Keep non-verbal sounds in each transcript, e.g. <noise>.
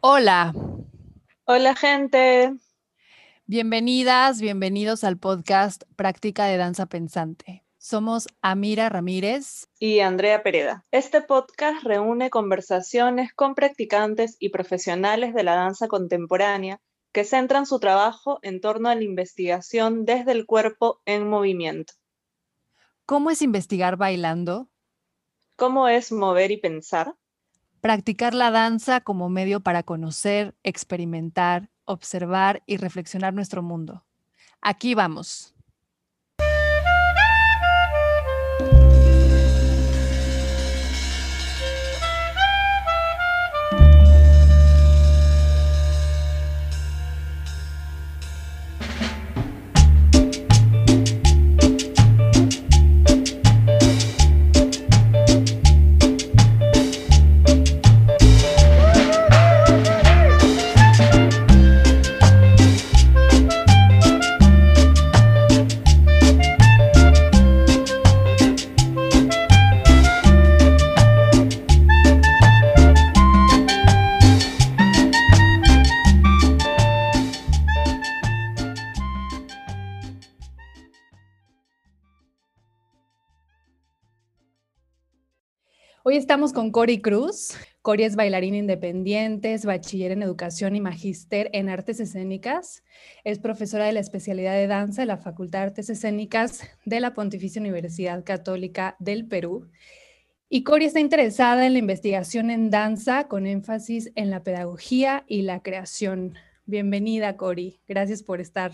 Hola. Hola gente. Bienvenidas, bienvenidos al podcast Práctica de Danza Pensante. Somos Amira Ramírez y Andrea Pereda. Este podcast reúne conversaciones con practicantes y profesionales de la danza contemporánea que centran su trabajo en torno a la investigación desde el cuerpo en movimiento. ¿Cómo es investigar bailando? ¿Cómo es mover y pensar? Practicar la danza como medio para conocer, experimentar, observar y reflexionar nuestro mundo. Aquí vamos. Hoy estamos con Cori Cruz. Cori es bailarina independiente, es bachiller en educación y magíster en artes escénicas. Es profesora de la especialidad de danza de la Facultad de Artes Escénicas de la Pontificia Universidad Católica del Perú. Y Cori está interesada en la investigación en danza con énfasis en la pedagogía y la creación. Bienvenida, Cori. Gracias por estar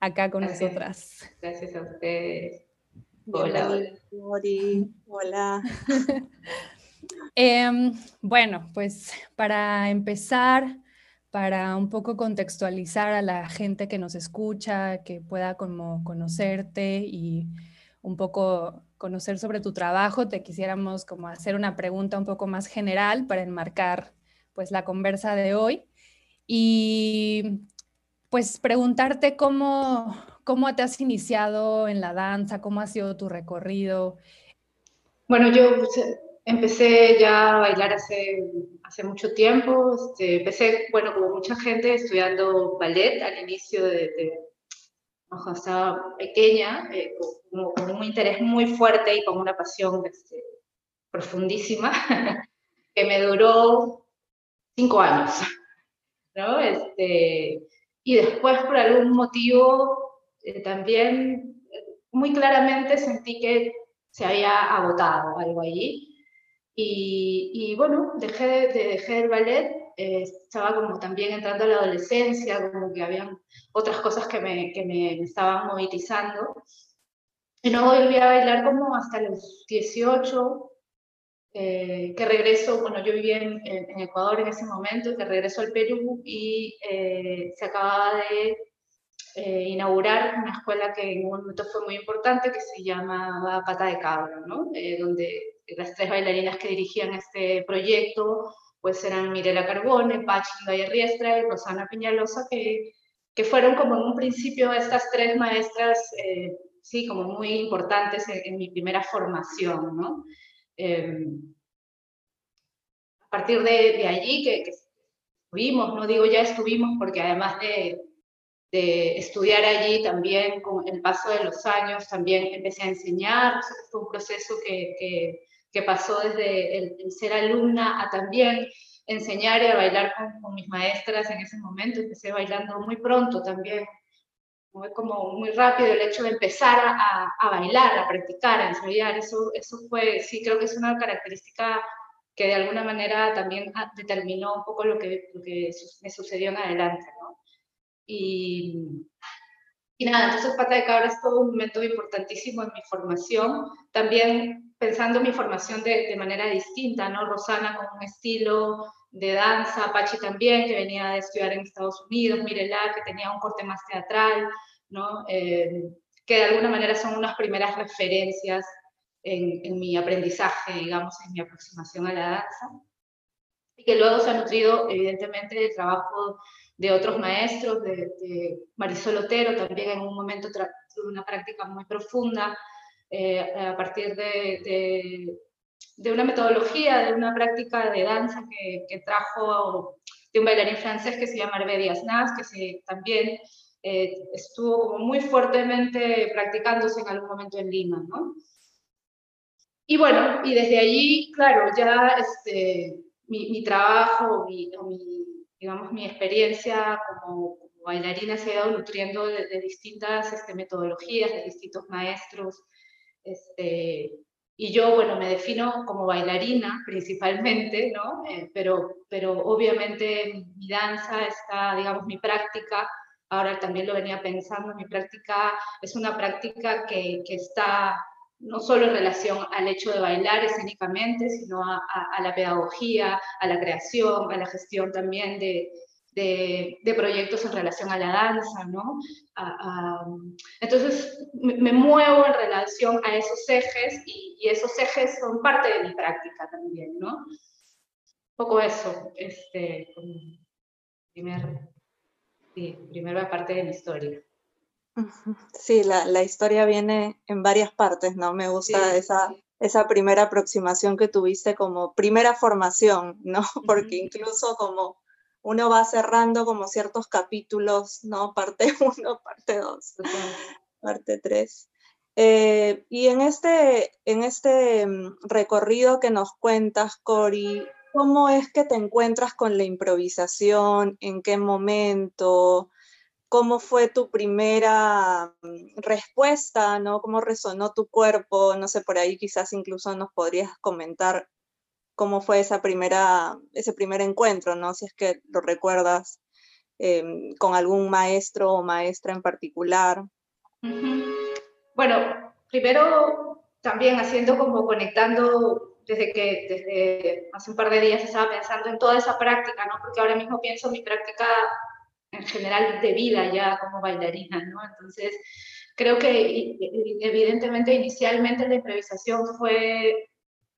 acá con nosotras. Gracias a ustedes. Hola, Mori. Hola. <laughs> Em, bueno, pues para empezar, para un poco contextualizar a la gente que nos escucha, que pueda como conocerte y un poco conocer sobre tu trabajo, te quisiéramos como hacer una pregunta un poco más general para enmarcar pues la conversa de hoy y pues preguntarte cómo, ¿Cómo te has iniciado en la danza? ¿Cómo ha sido tu recorrido? Bueno, yo pues, empecé ya a bailar hace, hace mucho tiempo. Este, empecé, bueno, como mucha gente, estudiando ballet al inicio de, cuando estaba pequeña, eh, con, un interés muy fuerte y con una pasión este, profundísima, <laughs> que me duró cinco años. <laughs> ¿no? Este, y después, por algún motivo, eh, también muy claramente sentí que se había agotado algo allí. Y, bueno, dejé, de, dejé el ballet, eh, estaba como también entrando a la adolescencia, como que habían otras cosas que me, que me, estaban movilizando. Y no volví a bailar como hasta los 18, eh, que regreso, bueno, yo vivía en, en, Ecuador en ese momento, que regreso al Perú y se acababa de eh, inaugurar una escuela que en un momento fue muy importante, que se llamaba Pata de Cabra, ¿no? Eh, donde las tres bailarinas que dirigían este proyecto pues eran Mirela Carbone, Pachi Riestra y Rosana Piñalosa, que, que fueron como en un principio estas tres maestras, eh, sí, como muy importantes en, mi primera formación, ¿no? Em, a partir de, de allí que, que estuvimos, no digo ya estuvimos porque además de, de estudiar allí también con el paso de los años, también empecé a enseñar, fue un proceso que, que, pasó desde el, ser alumna a también enseñar y a bailar con, mis maestras en ese momento, empecé bailando muy pronto también, fue como muy rápido el hecho de empezar a, a, bailar, a practicar, a ensayar, eso, eso fue, sí, creo que es una característica que de alguna manera también determinó un poco lo que, lo que me sucedió en adelante, ¿no? Y, y nada, entonces Pata de Cabra es todo un momento importantísimo en mi formación, también pensando mi formación de, de manera distinta, ¿no? Rosana con un estilo de danza, Pachi también, que venía de estudiar en Estados Unidos, Mirela, que tenía un corte más teatral, ¿no? Eh, que de alguna manera son unas primeras referencias en, en, mi aprendizaje, digamos, en mi aproximación a la danza, y que luego se ha nutrido, evidentemente, del trabajo de otros maestros, de, Marisol Otero, también en un momento tuve una práctica muy profunda eh, a partir de, de, una metodología, de una práctica de danza que, que trajo de un bailarín francés que se llama Hervé Díaz que se, también eh, estuvo como muy fuertemente practicándose en algún momento en Lima, ¿no? Y bueno, y desde allí, claro, ya este, mi, mi trabajo, mi, digamos, mi experiencia como, bailarina se ha ido nutriendo de, distintas este, metodologías, de distintos maestros. Este, y yo, bueno, me defino como bailarina principalmente, ¿no? Eh, pero, pero obviamente mi danza está, digamos, mi práctica, ahora también lo venía pensando, mi práctica es una práctica que, que está no solo en relación al hecho de bailar escénicamente, sino a, la pedagogía, a la creación, a la gestión también de, proyectos en relación a la danza, ¿no? entonces, me, muevo en relación a esos ejes y, esos ejes son parte de mi práctica también, ¿no? Un poco eso, este, primer, sí, primera parte de mi historia. Sí, la, la, historia viene en varias partes, ¿no? Me gusta esa, esa primera aproximación que tuviste como primera formación, ¿no? <laughs> Porque incluso como uno va cerrando como ciertos capítulos, ¿no? Parte <laughs> 1, parte 2, parte 3. Eh, y en este, en este mm, recorrido que nos cuentas, Cori, ¿cómo es que te encuentras con la improvisación? ¿En qué momento? Cómo fue tu primera mm, respuesta, ¿no? ¿Cómo resonó tu cuerpo? No sé, por ahí quizás incluso nos podrías comentar cómo fue esa primera, ese primer encuentro, ¿no? Si es que lo recuerdas em, con algún maestro o maestra en particular. Bueno, primero también haciendo como conectando desde que desde hace un par de días estaba pensando en toda esa práctica, ¿no? Porque ahora mismo pienso en mi práctica en general de vida ya como bailarina, ¿no? Entonces, creo que evidentemente inicialmente la improvisación fue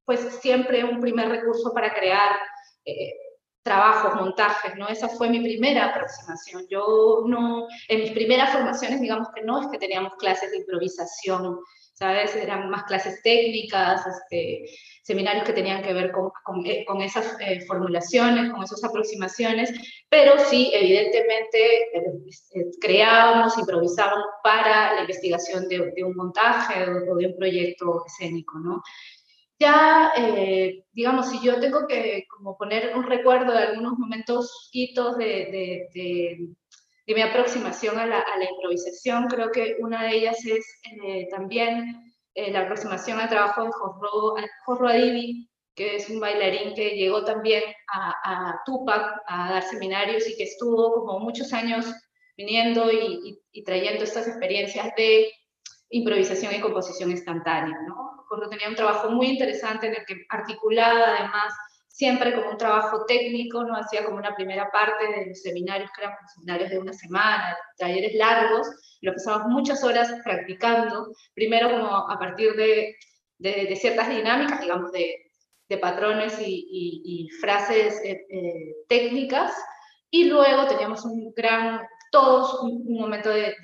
pues siempre un primer recurso para crear eh, trabajos, montajes, ¿no? Esa fue mi primera aproximación. Yo no, en mis primeras formaciones, digamos que no es que teníamos clases de improvisación, ¿sabes? Eran más clases técnicas, este, seminarios que tenían que ver con, con, eh, esas eh, formulaciones, con esas aproximaciones, pero sí, evidentemente, eh, creábamos, improvisábamos para la investigación de, un montaje o, de un proyecto escénico, ¿no? Ya, digamos, si yo tengo que como poner un recuerdo de algunos momentos, hitos de, mi aproximación a la, a improvisación, creo que una de ellas es también eh, la aproximación al trabajo de Jorro, Adivi, que es un bailarín que llegó también a, Tupac a dar seminarios y que estuvo como muchos años viniendo y, trayendo estas experiencias de improvisación y composición instantánea. ¿no? Jorro tenía un trabajo muy interesante en el que articulaba además siempre como un trabajo técnico, no hacía como una primera parte de los seminarios, que eran seminarios de una semana, talleres largos, lo pasamos muchas horas practicando, primero como a partir de, de, ciertas dinámicas, digamos, de, de patrones y, y, frases eh, eh, técnicas, y luego teníamos un gran, todos un, momento de,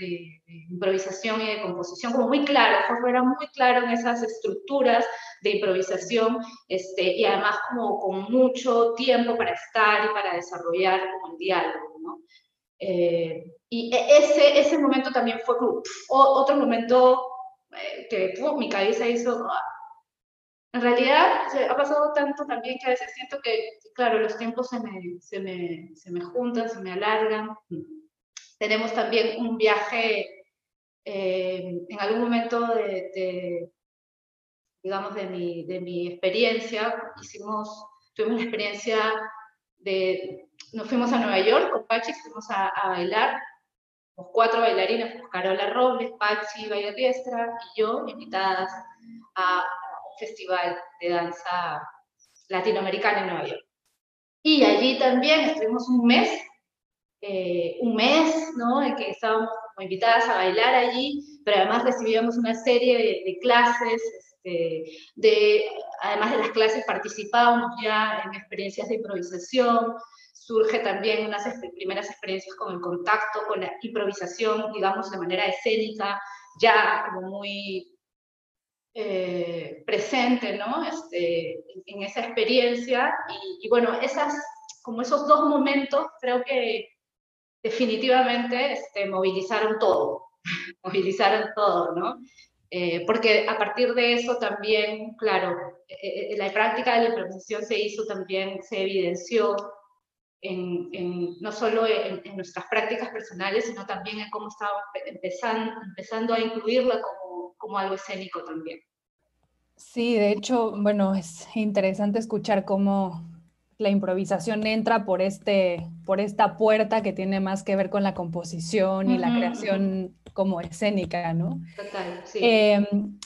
improvisación y de composición como muy claro, Jorge era muy claro en esas estructuras de improvisación, este, y además como con mucho tiempo para estar y para desarrollar como el diálogo, ¿no? Eh, y e, ese, ese momento también fue otro momento eh, que mi cabeza hizo... Ah". En realidad ha pasado tanto también que a veces siento que, claro, los tiempos se me, se me, se me juntan, se me alargan. Tenemos también un viaje eh, en algún momento de, digamos, de mi, de mi experiencia, hicimos, tuvimos la experiencia de, nos fuimos a Nueva York con Pachi, fuimos a, a bailar los cuatro bailarines, pues, Carola Robles, Pachi, Riestra y yo, invitadas a un festival de danza latinoamericana en Nueva York. Y allí también estuvimos un mes, eh, un mes, ¿no? En que estábamos como invitadas a bailar allí, pero además recibíamos una serie de, clases, este, de, además de las clases participábamos ya en experiencias de improvisación, surge también unas primeras experiencias con el contacto, con la improvisación, digamos, de manera escénica, ya como muy eh, presente, ¿no? Este, en esa experiencia. Y, bueno, esas, como esos dos momentos, creo que definitivamente este, movilizaron todo, <laughs> movilizaron todo, ¿no? Eh, porque a partir de eso también, claro, eh, la práctica de la improvisación se hizo también, se evidenció en, no solo en, nuestras prácticas personales, sino también en cómo estábamos empezando, a incluirla como algo escénico también. Sí, de hecho, bueno, es interesante escuchar cómo la improvisación entra por, este, por esta puerta que tiene más que ver con la composición y la creación como escénica, ¿no? Total, sí. Em,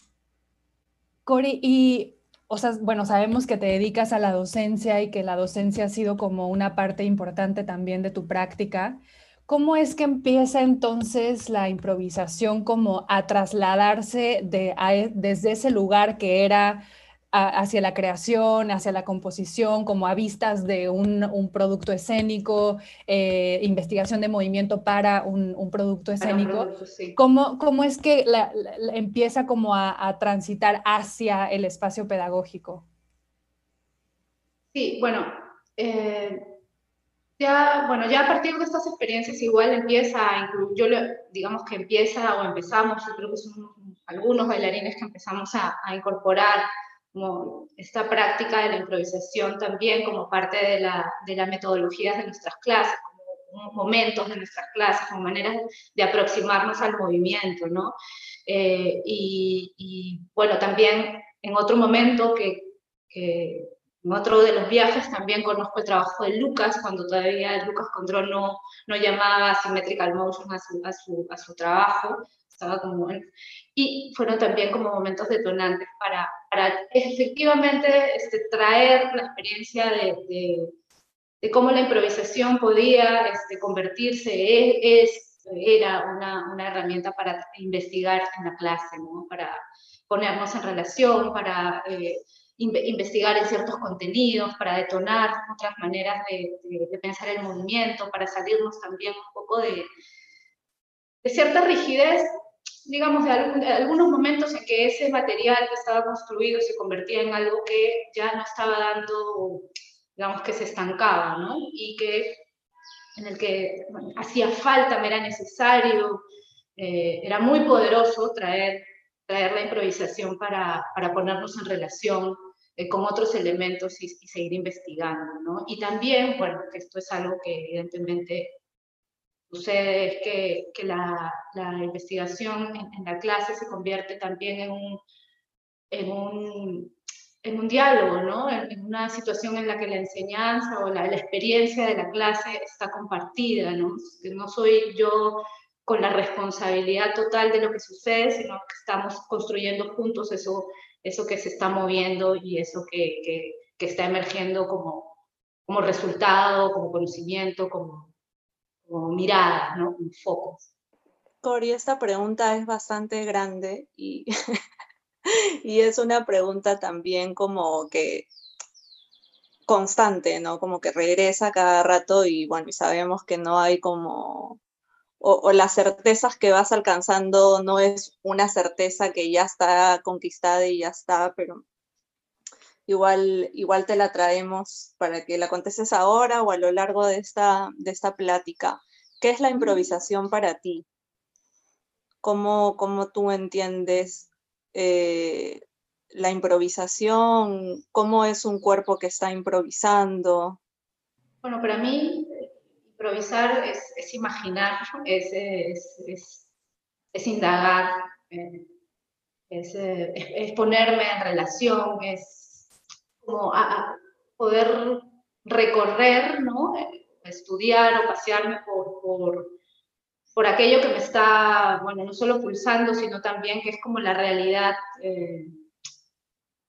Cori, y, o sea, bueno, sabemos que te dedicas a la docencia y que la docencia ha sido como una parte importante también de tu práctica. ¿Cómo es que empieza entonces la improvisación como a trasladarse de, e, desde ese lugar que era hacia la creación, hacia la composición, como a vistas de un, producto escénico, eh, investigación de movimiento para un, producto escénico? ¿Cómo, es que empieza como a, transitar hacia el espacio pedagógico? Sí, bueno, eh, ya, bueno, ya a partir de estas experiencias igual empieza a incluir, yo digamos que empieza o empezamos, yo creo que son algunos bailarines que empezamos a, incorporar como esta práctica de la improvisación también como parte de la, de las metodologías de nuestras clases, como momentos de nuestras clases, como maneras de aproximarnos al movimiento, ¿no? Eh, y, bueno, también en otro momento que, que en otro de los viajes también conozco el trabajo de Lucas, cuando todavía Lucas Control no, no llamaba Symmetrical Motion a su, a su, a su trabajo, estaba como, y fueron también como momentos detonantes para, para efectivamente este, traer la experiencia de, de, cómo la improvisación podía este, convertirse, es, era una, una, herramienta para investigar en la clase, ¿no? para ponernos en relación, para... Eh, investigar en ciertos contenidos, para detonar otras maneras de, pensar el movimiento, para salirnos también un poco de, de cierta rigidez, digamos, de, algunos momentos en que ese material que estaba construido se convertía en algo que ya no estaba dando, digamos, que se estancaba, ¿no? Y que en el que hacía falta, me era necesario, eh, era muy poderoso traer traer la improvisación para, para ponernos en relación eh, con otros elementos y, seguir investigando, ¿no? Y también, bueno, que esto es algo que evidentemente sucede, es que, que la, la, investigación en, la clase se convierte también en un, en un, en un diálogo, ¿no? En, una situación en la que la enseñanza o la, la experiencia de la clase está compartida, ¿no? No soy yo con la responsabilidad total de lo que sucede, sino que estamos construyendo juntos eso, eso que se está moviendo y eso que, que, está emergiendo como, como resultado, como conocimiento, como, como mirada, ¿no? un foco. Cori, esta pregunta es bastante grande y, <laughs> y es una pregunta también como que constante, ¿no? Como que regresa cada rato y bueno, sabemos que no hay como o, las certezas que vas alcanzando no es una certeza que ya está conquistada y ya está, pero igual, igual te la traemos para que la contestes ahora o a lo largo de esta, de esta plática. ¿Qué es la improvisación para ti? ¿Cómo, cómo tú entiendes eh, la improvisación? ¿Cómo es un cuerpo que está improvisando? Bueno, para mí improvisar es, es imaginar, es, es, es indagar, eh, eh, es, ponerme en relación, es como poder recorrer, ¿no? estudiar o pasearme por, por, por, aquello que me está, bueno, no solo pulsando, sino también que es como la realidad. Eh,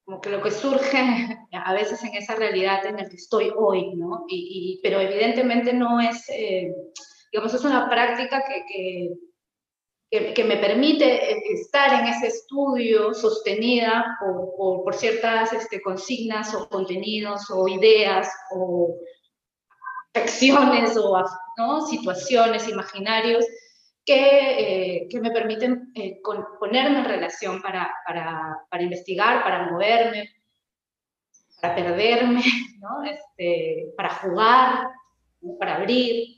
como que lo que surge a veces en esa realidad en la que estoy hoy, ¿no? Y, pero evidentemente no es, eh, digamos, es una práctica que, que, me permite eh, estar en ese estudio sostenida por, por, ciertas este, consignas o contenidos o ideas o acciones o situaciones, imaginarios que, eh, que me permiten eh, ponerme en relación para, para, para, investigar, para moverme. para perderme, <laughs> ¿no? Este, para jugar, para abrir.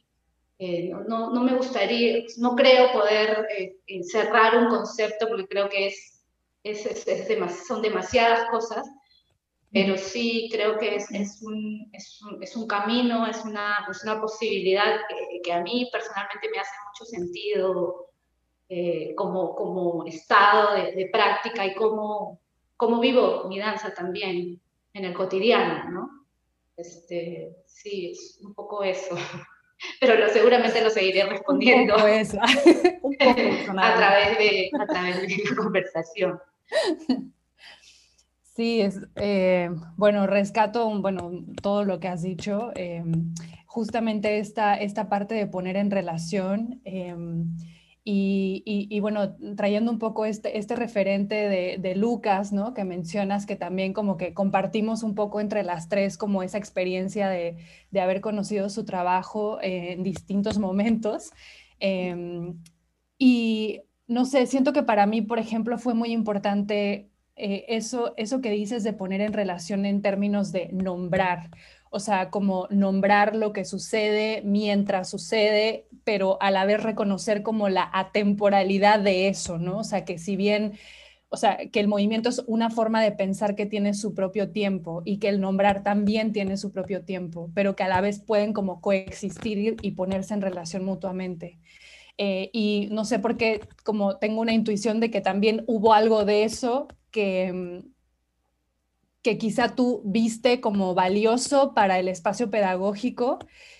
Eh, no, no, me gustaría, no creo poder eh, cerrar un concepto porque creo que es, es, es, son demasiadas cosas, pero sí creo que es, es, un, es, un, es un, camino, es una, es una posibilidad que, que, a mí personalmente me hace mucho sentido eh, como, como estado de, de, práctica y cómo, cómo vivo mi danza también en el cotidiano, ¿no? Este, sí, es un poco eso. <laughs> Pero lo, seguramente lo seguiré respondiendo. Un poco eso. un poco <laughs> a, través de, a través de la conversación. Sí, es, eh, bueno, rescato bueno, todo lo que has dicho. Eh, justamente esta, esta parte de poner en relación eh, y, bueno, trayendo un poco este, este referente de, Lucas, ¿no? Que mencionas que también como que compartimos un poco entre las tres como esa experiencia de, de haber conocido su trabajo en distintos momentos. y no sé, siento que para mí, por ejemplo, fue muy importante eh, eso, eso que dices de poner en relación en términos de nombrar, o sea, como nombrar lo que sucede mientras sucede, pero a la vez reconocer como la atemporalidad de eso, ¿no? O sea, que si bien, o sea, que el movimiento es una forma de pensar que tiene su propio tiempo y que el nombrar también tiene su propio tiempo, pero que a la vez pueden como coexistir y ponerse en relación mutuamente. Eh, y no sé por qué, como tengo una intuición de que también hubo algo de eso que, mm, que quizá tú viste como valioso para el espacio pedagógico,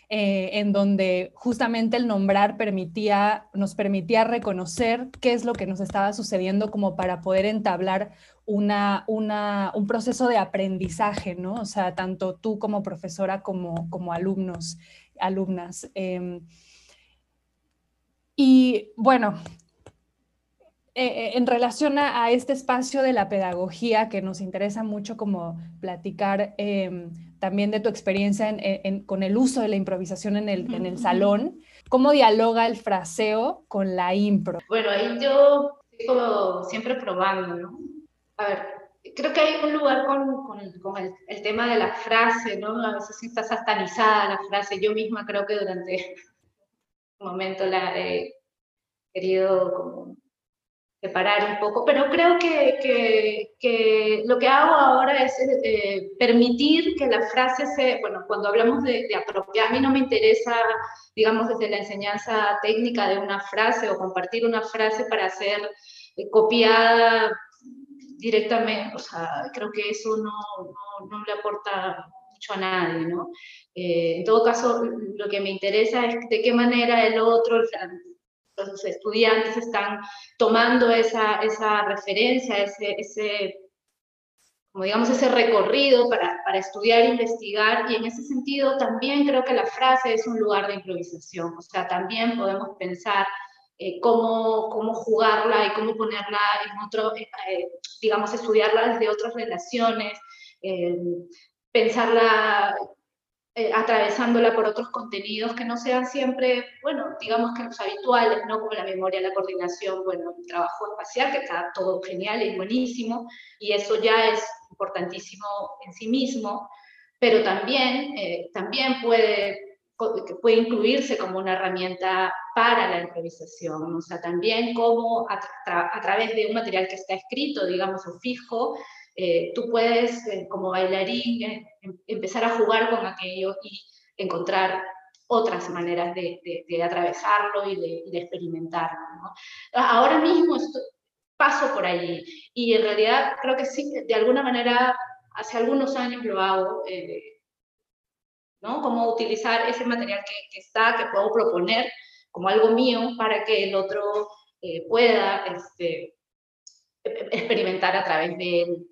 eh, en donde justamente el nombrar permitía, nos permitía reconocer qué es lo que nos estaba sucediendo como para poder entablar una, una, un proceso de aprendizaje, ¿no? O sea, tanto tú como profesora como, como alumnos, alumnas. Em, y bueno, eh, eh, en relación a, este espacio de la pedagogía que nos interesa mucho como platicar em, también de tu experiencia con el uso de la improvisación en el, en el salón, ¿cómo dialoga el fraseo con la impro? Bueno, ahí yo estoy como siempre probando, ¿no? A ver, creo que hay un lugar con, con, el, el, tema de la frase, ¿no? A veces está satanizada la frase. Yo misma creo que durante un momento la he querido como separar un poco, pero creo que, que, que lo que hago ahora es eh, permitir que la frase se, bueno, cuando hablamos de, de, apropiar, a mí no me interesa, digamos, desde la enseñanza técnica de una frase o compartir una frase para ser eh, copiada directamente, o sea, creo que eso no, no, no le aporta mucho a nadie, ¿no? Eh, en todo caso, lo que me interesa es de qué manera el otro, los estudiantes están tomando esa, esa referencia, ese, ese, como digamos, ese recorrido para, para estudiar investigar. Y en ese sentido también creo que la frase es un lugar de improvisación. O sea, también podemos pensar eh, cómo, cómo, jugarla y cómo ponerla en otro, eh, eh, digamos, estudiarla desde otras relaciones, pensarla eh, atravesándola por otros contenidos que no sean siempre, bueno, digamos que los habituales, ¿no? Como la memoria, la coordinación, bueno, el trabajo espacial, que está todo genial y buenísimo, y eso ya es importantísimo en sí mismo, pero también, eh, también puede, puede incluirse como una herramienta para la improvisación, o sea, también como a, a través de un material que está escrito, digamos, o fijo, eh, tú puedes, eh, como bailarín, eh, em, empezar a jugar con aquello y encontrar otras maneras de, de, atravesarlo y de, de experimentarlo. ¿no? Ahora mismo paso por allí y en realidad creo que sí, de alguna manera, hace algunos años lo hago, ¿no? Cómo utilizar ese material que, que, está, que puedo proponer como algo mío para que el otro pueda este, e-, experimentar a través de él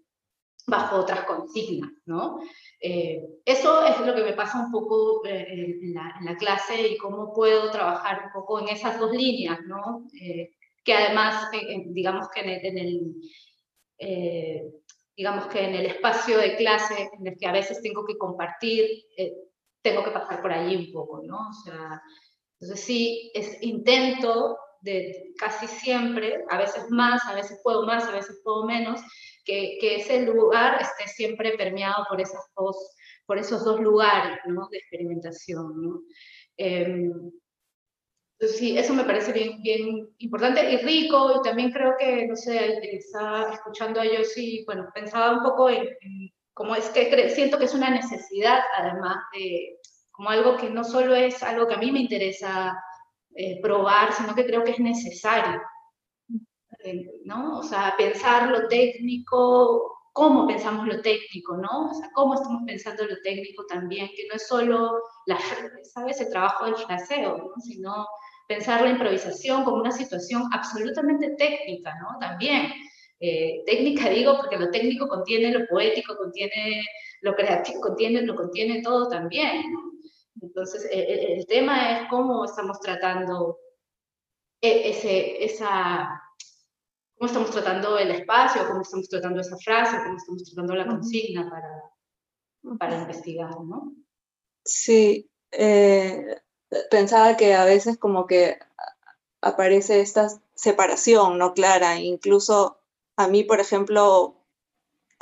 bajo otras consignas, ¿no? Eh, eso es lo que me pasa un poco eh, en, la, clase y cómo puedo trabajar un poco en esas dos líneas, ¿no? Eh, que además, digamos que en el, digamos que en el espacio de clase en el que a veces tengo que compartir, tengo que pasar por allí un poco, ¿no? O sea, entonces sí, es, intento de casi siempre, a veces más, a veces puedo más, a veces puedo menos, que, que, ese lugar esté siempre permeado por, esas dos, por esos dos lugares ¿no? de experimentación. ¿no? Eh, sí, eso me parece bien, bien importante y rico, y también creo que, no sé, estaba escuchando a ellos y, bueno, pensaba un poco en, en cómo es que siento que es una necesidad, además de, como algo que no solo es algo que a mí me interesa eh, probar, sino que creo que es necesario, ¿no? O sea, pensar lo técnico, cómo pensamos lo técnico, ¿no? O sea, cómo estamos pensando lo técnico también, que no es solo, la, ¿sabes?, el trabajo del fraseo, ¿no? Sino pensar la improvisación como una situación absolutamente técnica, ¿no? También. Eh, técnica digo porque lo técnico contiene lo poético, contiene lo creativo, contiene, lo contiene todo también. Entonces, e, e, el, tema es cómo estamos tratando e, ese, esa, cómo estamos tratando el espacio, cómo estamos tratando esa frase, cómo estamos tratando la consigna para, para investigar, ¿no? Sí, eh, pensaba que a veces como que aparece esta separación no clara, incluso a mí, por ejemplo,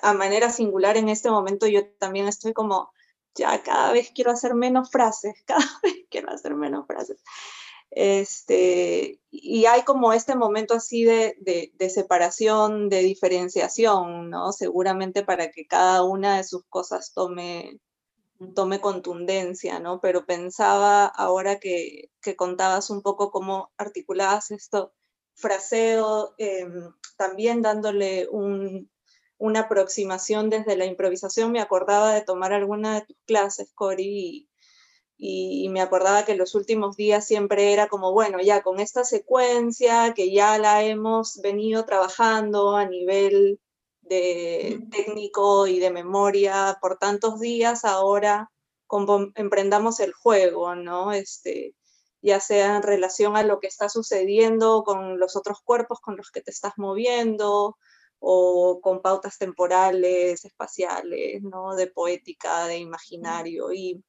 a manera singular en este momento yo también estoy como, ya cada vez quiero hacer menos frases, <laughs> cada vez quiero hacer menos frases. Este, y hay como este momento así de, separación, de diferenciación, ¿no? Seguramente para que cada una de sus cosas tome, tome contundencia, ¿no? Pero pensaba ahora que, contabas un poco cómo articulabas esto, fraseo, eh, también dándole un, una aproximación desde la improvisación, me acordaba de tomar alguna de tus clases, Cori, y, me acordaba que los últimos días siempre era como, bueno, ya con esta secuencia que ya la hemos venido trabajando a nivel de técnico y de memoria por tantos días, ahora emprendamos el juego, ¿no? Este, ya sea en relación a lo que está sucediendo con los otros cuerpos con los que te estás moviendo, o con pautas temporales, espaciales, ¿no? De poética, de imaginario. Y,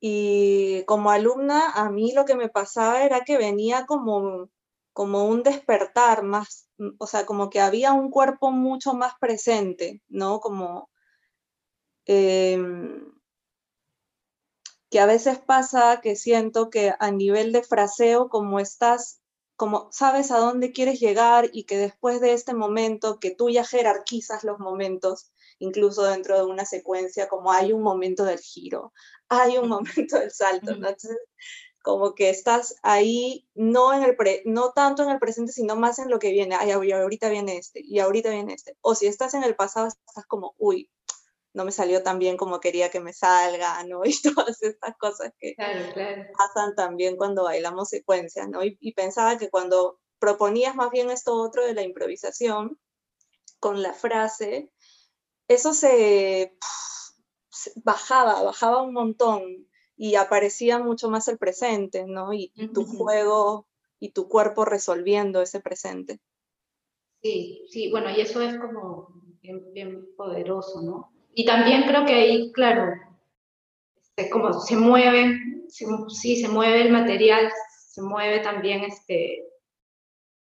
y como alumna, a mí lo que me pasaba era que venía como como un despertar más, mm, o sea, como que había un cuerpo mucho más presente, ¿no? Como eh, que a veces pasa que siento que a nivel de fraseo, como estás, como sabes a dónde quieres llegar y que después de este momento, que tú ya jerarquizas los momentos, incluso dentro de una secuencia, como hay un momento del giro, hay un momento del salto, ¿no? Entonces, como que estás ahí, no, en el pre, no tanto en el presente, sino más en lo que viene. Ay, ahorita viene este, y ahorita viene este. O si estás en el pasado, estás como, uy, no me salió tan bien como quería que me salga, ¿no? <laughs> Y todas estas cosas que claro, claro. pasan también cuando bailamos secuencias, ¿no? Y, y, pensaba que cuando proponías más bien esto otro de la improvisación, con la frase, eso se, bajaba, bajaba un montón y aparecía mucho más el presente, ¿no? Y, y tu juego y tu cuerpo resolviendo ese presente. Sí, sí, bueno, y eso es como bien, bien poderoso, ¿no? Y también creo que ahí, claro, este, como se mueve, se, sí, se mueve el material, se mueve también, este,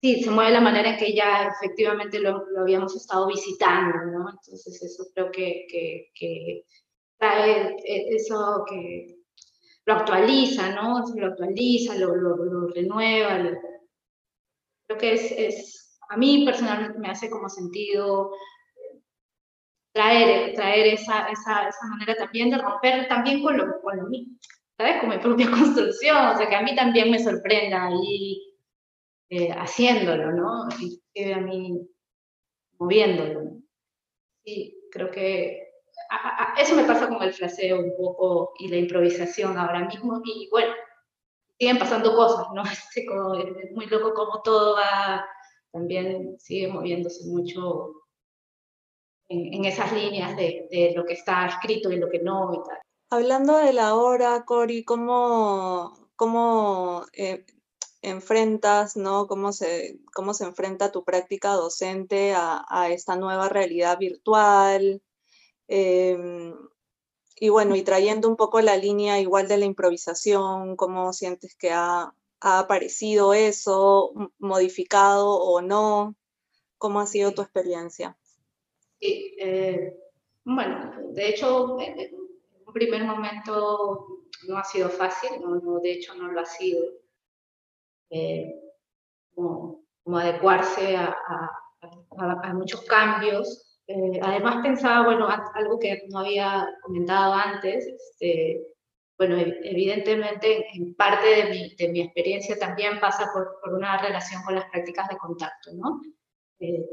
sí, se mueve la manera en que ya efectivamente lo, lo habíamos estado visitando, ¿no? Entonces eso creo que, que, que trae e, eso que lo actualiza, ¿no? Lo actualiza, lo, lo, lo renueva. Lo... Creo que es, es, a mí personalmente me hace como sentido traer, traer esa, esa, esa manera también de romper también con lo, con lo mío, ¿sabes? Con mi propia <laughs> construcción, o sea, que a mí también me sorprenda ahí eh, haciéndolo, ¿no? Y a mí moviéndolo. Sí, creo que eso me pasa con el fraseo un poco y la improvisación ahora mismo. Y bueno, siguen pasando cosas, ¿no? <laughs> Es muy loco como todo va, también sigue moviéndose mucho en, en esas líneas de, de, lo que está escrito y lo que no y tal. Hablando de la hora, Cori, ¿cómo, cómo eh, enfrentas, ¿no? ¿Cómo se, cómo se enfrenta tu práctica docente a, a esta nueva realidad virtual? Eh, y bueno, y trayendo un poco la línea igual de la improvisación, ¿cómo sientes que ha, ha aparecido eso, modificado o no? ¿Cómo ha sido tu experiencia? Sí, eh, bueno, de hecho, en un primer momento no ha sido fácil, no, de hecho no lo ha sido. Eh, como, adecuarse a, a, muchos cambios. Eh, además pensaba, bueno, algo que no había comentado antes, este, bueno, evidentemente en parte de mi, de mi experiencia también pasa por, por, una relación con las prácticas de contacto, ¿no? Eh,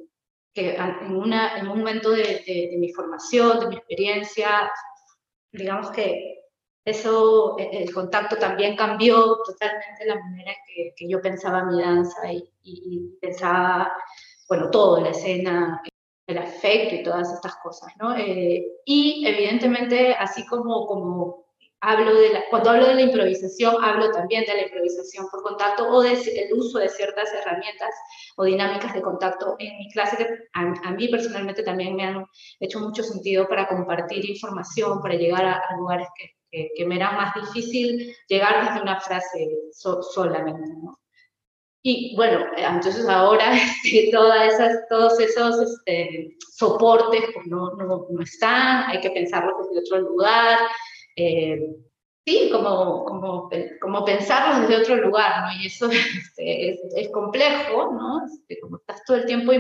que en, una, en un momento de, de, mi formación, de mi experiencia, digamos que eso, e, el contacto también cambió totalmente la manera que, que yo pensaba mi danza y, y, pensaba, bueno, todo, la escena, el afecto y todas estas cosas, ¿no? Eh, y evidentemente, así como, como hablo de la, cuando hablo de la improvisación, hablo también de la improvisación por contacto o del uso de ciertas herramientas o dinámicas de contacto en mi clase que a, mí personalmente también me han hecho mucho sentido para compartir información, para llegar a, lugares que, que, me era más difícil llegar desde una frase solamente, ¿no? Y bueno, entonces ahora <laughs> este, todas esas, todos esos este, soportes pues no, no, no, están, hay que pensarlo desde otro lugar, eh, sí, como, como, como pensarlo desde otro lugar, ¿no? Y eso <laughs> este, es, es, complejo, ¿no? Este, como estás todo el tiempo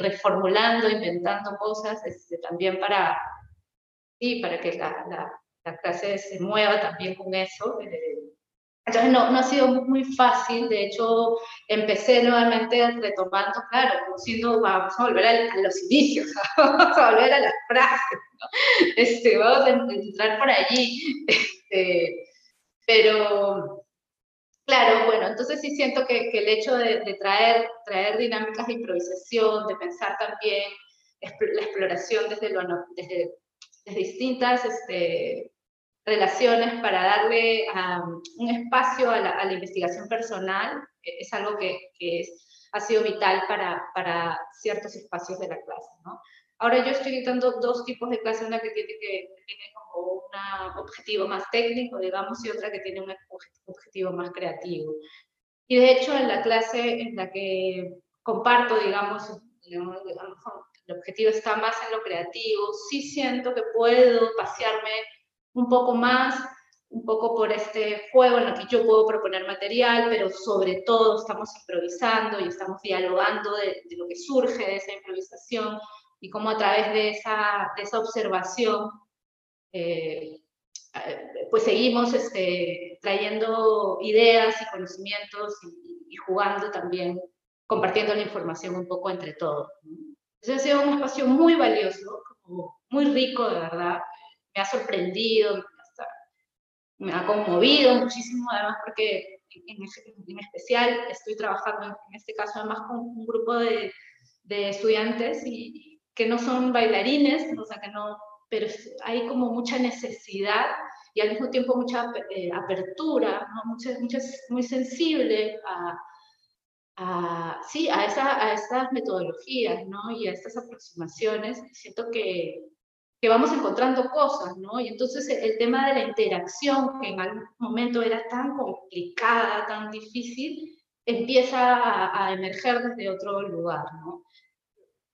reformulando, inventando cosas, este, también para, sí, para que la, la, la, clase se mueva también con eso. Eh, entonces no, no ha sido muy fácil, de hecho empecé nuevamente retomando, claro, siendo, vamos a volver a, los inicios, <laughs> vamos a volver a las frases, ¿no? este, vamos a entrar por allí, este, pero claro, bueno, entonces sí siento que, que el hecho de, de, traer, traer dinámicas de improvisación, de pensar también la exploración desde, lo, desde, desde distintas este, relaciones para darle un espacio a la, investigación personal e, es algo que, es, ha sido vital para, para, ciertos espacios de la clase. ¿no? Ahora yo estoy dando dos tipos de clase, una que tiene, que, tiene como un objetivo más técnico, digamos, y otra que tiene un objetivo más creativo. Y de hecho en la clase en la que comparto, digamos, digamos el objetivo está más en lo creativo, sí siento que puedo pasearme un poco más, un poco por este juego en el que yo puedo proponer material, pero sobre todo estamos improvisando y estamos dialogando de, lo que surge de esa improvisación y cómo a través de esa, de esa observación eh, pues seguimos este, trayendo ideas y conocimientos y, jugando también, compartiendo la información un poco entre todos. Ese ha sido un espacio muy valioso, muy rico de verdad, me ha sorprendido, me ha conmovido muchísimo, además porque en, especial estoy trabajando en, este caso además con un grupo de, de, estudiantes y, que no son bailarines, o sea que no, pero hay como mucha necesidad y al mismo tiempo mucha eh, apertura, ¿no? mucha, muy sensible a, a, sí, a, esa, a metodologías ¿no? y a estas aproximaciones. Siento que, vamos encontrando cosas, ¿no? Y entonces el, tema de la interacción, que en algún momento era tan complicada, tan difícil, empieza a, emerger desde otro lugar.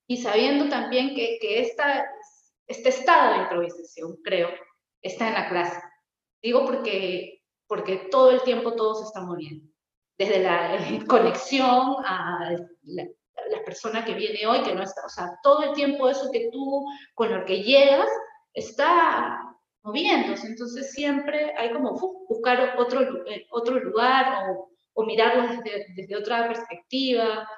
Y sabiendo también que, este estado de improvisación, creo, está en la clase. Digo porque, porque todo el tiempo todo se está moviendo. Desde la conexión a la, la persona que viene hoy, que no está, o sea, todo el tiempo eso que tú, con lo que llegas, está moviéndose, entonces siempre hay como buscar otro, eh, otro lugar o, o mirarlo desde, desde, otra perspectiva,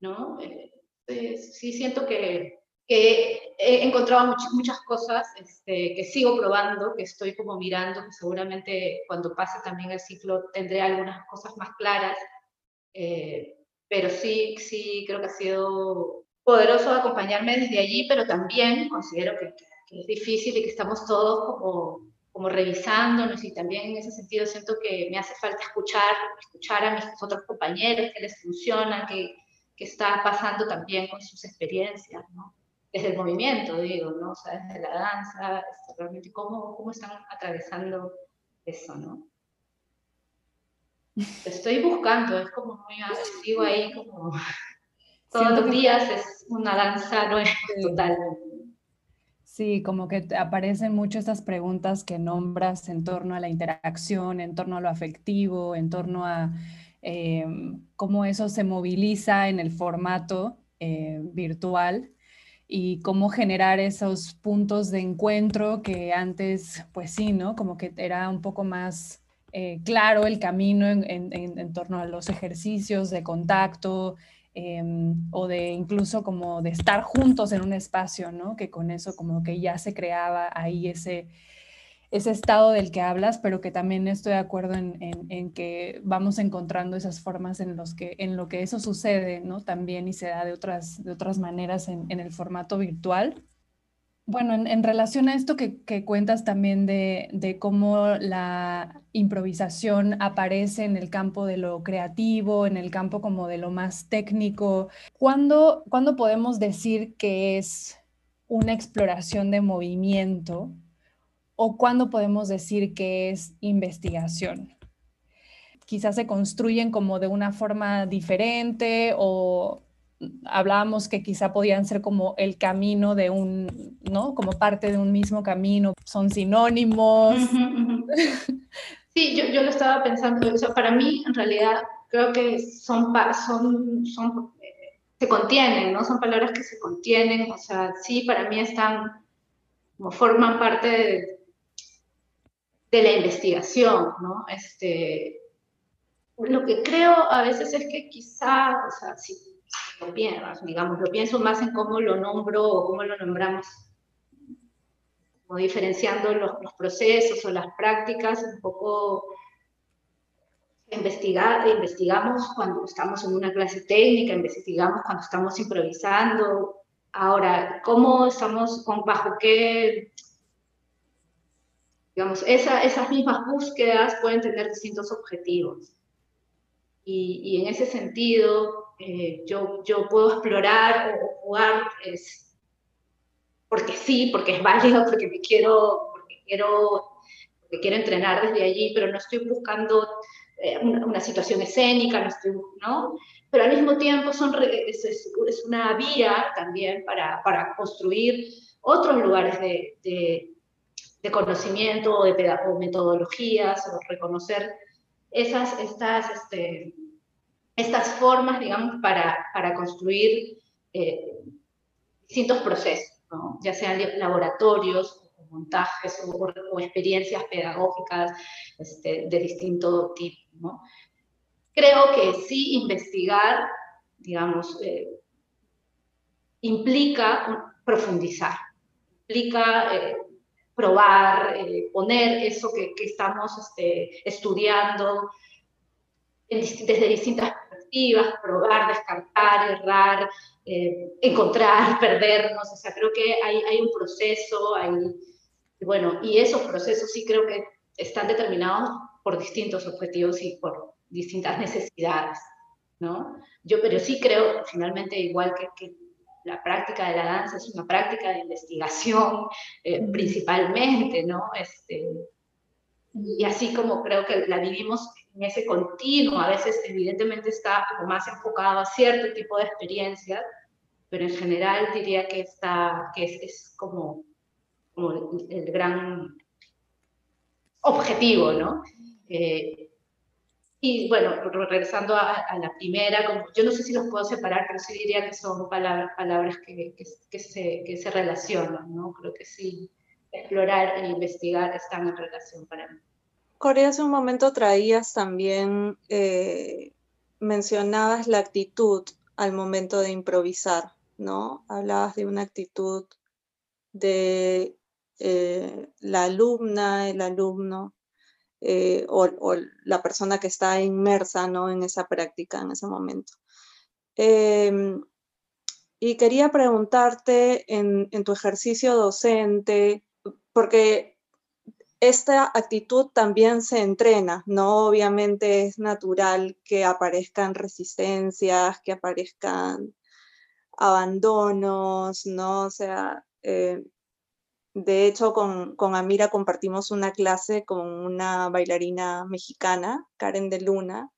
¿no? Eh, sí siento que, que, he encontrado much, muchas cosas este, que sigo probando, que estoy como mirando, que seguramente cuando pase también el ciclo tendré algunas cosas más claras. Eh, pero sí, sí creo que ha sido poderoso acompañarme desde allí, pero también considero que, es difícil y que estamos todos como, como revisándonos y también en ese sentido siento que me hace falta escuchar, escuchar a mis otros compañeros, que les funciona, que, que está pasando también con sus experiencias, ¿no? Desde el movimiento, digo, ¿no? O sea, desde la danza, realmente cómo, cómo están atravesando eso, ¿no? estoy buscando, es como muy agresivo ahí, como... <laughs> todos los días es una danza no total. Sí, como que aparecen mucho estas preguntas que nombras en torno a la interacción, en torno a lo afectivo, en torno a em, cómo eso se moviliza en el formato eh, virtual y cómo generar esos puntos de encuentro que antes, pues sí, ¿no? Como que era un poco más eh, claro el camino en, en, torno a los ejercicios de contacto, Em, o de incluso como de estar juntos en un espacio, ¿no? Que con eso como que ya se creaba ahí ese, ese estado del que hablas, pero que también estoy de acuerdo en, que vamos encontrando esas formas en, los que, en lo que eso sucede, ¿no? También y se da de otras, de otras maneras en, en el formato virtual. Bueno, en, relación a esto que, cuentas también de, cómo la improvisación aparece en el campo de lo creativo, en el campo como de lo más técnico, ¿cuándo, ¿cuándo podemos decir que es una exploración de movimiento o cuándo podemos decir que es investigación? Quizás se construyen como de una forma diferente o hablábamos que quizá podían ser como el camino de un, ¿no? Como parte de un mismo camino, son sinónimos. <laughs> Sí, yo, yo lo estaba pensando, o sea, para mí en realidad creo que son, son, son, eh, se contienen, ¿no? Son palabras que se contienen, o sea, sí, para mí están, como forman parte de, de la investigación, ¿no? Este, lo que creo a veces es que quizá, o sea, si lo piensas, digamos, lo pienso más en cómo lo nombro o cómo lo nombramos, como diferenciando los, los procesos o las prácticas, un poco investigar, investigamos cuando estamos en una clase técnica, investigamos cuando estamos improvisando. Ahora, ¿cómo estamos, con, bajo qué, digamos, esa, esas mismas búsquedas pueden tener distintos objetivos? Y, y en ese sentido, eh, yo, yo puedo explorar o jugar es, porque sí, porque es válido, porque me quiero, porque quiero, porque quiero entrenar desde allí, pero no estoy buscando eh, una, situación escénica, no estoy, ¿no? Pero al mismo tiempo son, es, es, una vía también para, para construir otros lugares de, de, de conocimiento o de metodologías o reconocer esas, estas, este, estas formas, digamos, para, para construir eh, distintos procesos, ya sean laboratorios, o montajes o, experiencias pedagógicas este, de distinto tipo. ¿no? Creo que sí investigar, digamos, eh, implica profundizar, implica eh, probar, poner eso que, que estamos este, estudiando desde distintas probar, descartar, errar, eh, encontrar, <laughs> perdernos, o sea, creo que hay, hay un proceso, hay, bueno, y esos procesos sí creo que están determinados por distintos objetivos y por distintas necesidades, ¿no? Yo, pero sí creo, finalmente, igual que la práctica de la danza es una práctica de investigación eh, principalmente, ¿no? Este, y así como creo que la vivimos en ese continuo, a veces evidentemente está como más enfocado a cierto tipo de experiencias, pero en general diría que, está, que es, es como, como, el, gran objetivo, ¿no? Eh, y bueno, regresando a, la primera, yo no sé si los puedo separar, pero sí diría que son palabras, palabras que, que, que se, que se relacionan, ¿no? Creo que sí, explorar e investigar están en relación para mí. Corea, hace un momento traías también, eh, mencionabas la actitud al momento de improvisar, ¿no? Hablabas de una actitud de eh, la alumna, el alumno, eh, o, la persona que está inmersa ¿no? en esa práctica en ese momento. Em, y quería preguntarte en, tu ejercicio docente, porque esta actitud también se entrena, ¿no? Obviamente es natural que aparezcan resistencias, que aparezcan abandonos, ¿no? O sea, eh, de hecho con, con, Amira compartimos una clase con una bailarina mexicana, Karen de Luna,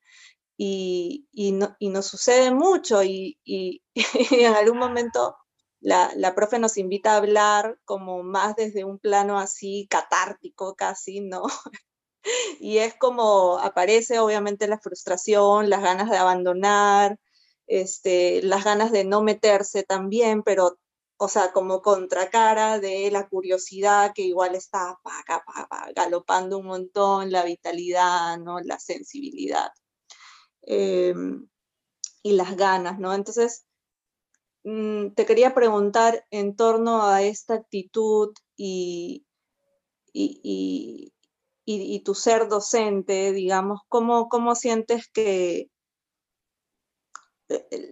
y, y, no, y nos sucede mucho y, y, <laughs> en algún momento la, la, profe nos invita a hablar como más desde un plano así catártico casi, ¿no? <laughs> y es como aparece obviamente la frustración, las ganas de abandonar, este, las ganas de no meterse también, pero, o sea, como contracara de la curiosidad que igual está galopando un montón, la vitalidad, ¿no? La sensibilidad. Em, y las ganas, ¿no? Entonces, mm, te quería preguntar en torno a esta actitud y, y, y, tu ser docente, digamos, ¿cómo, cómo sientes que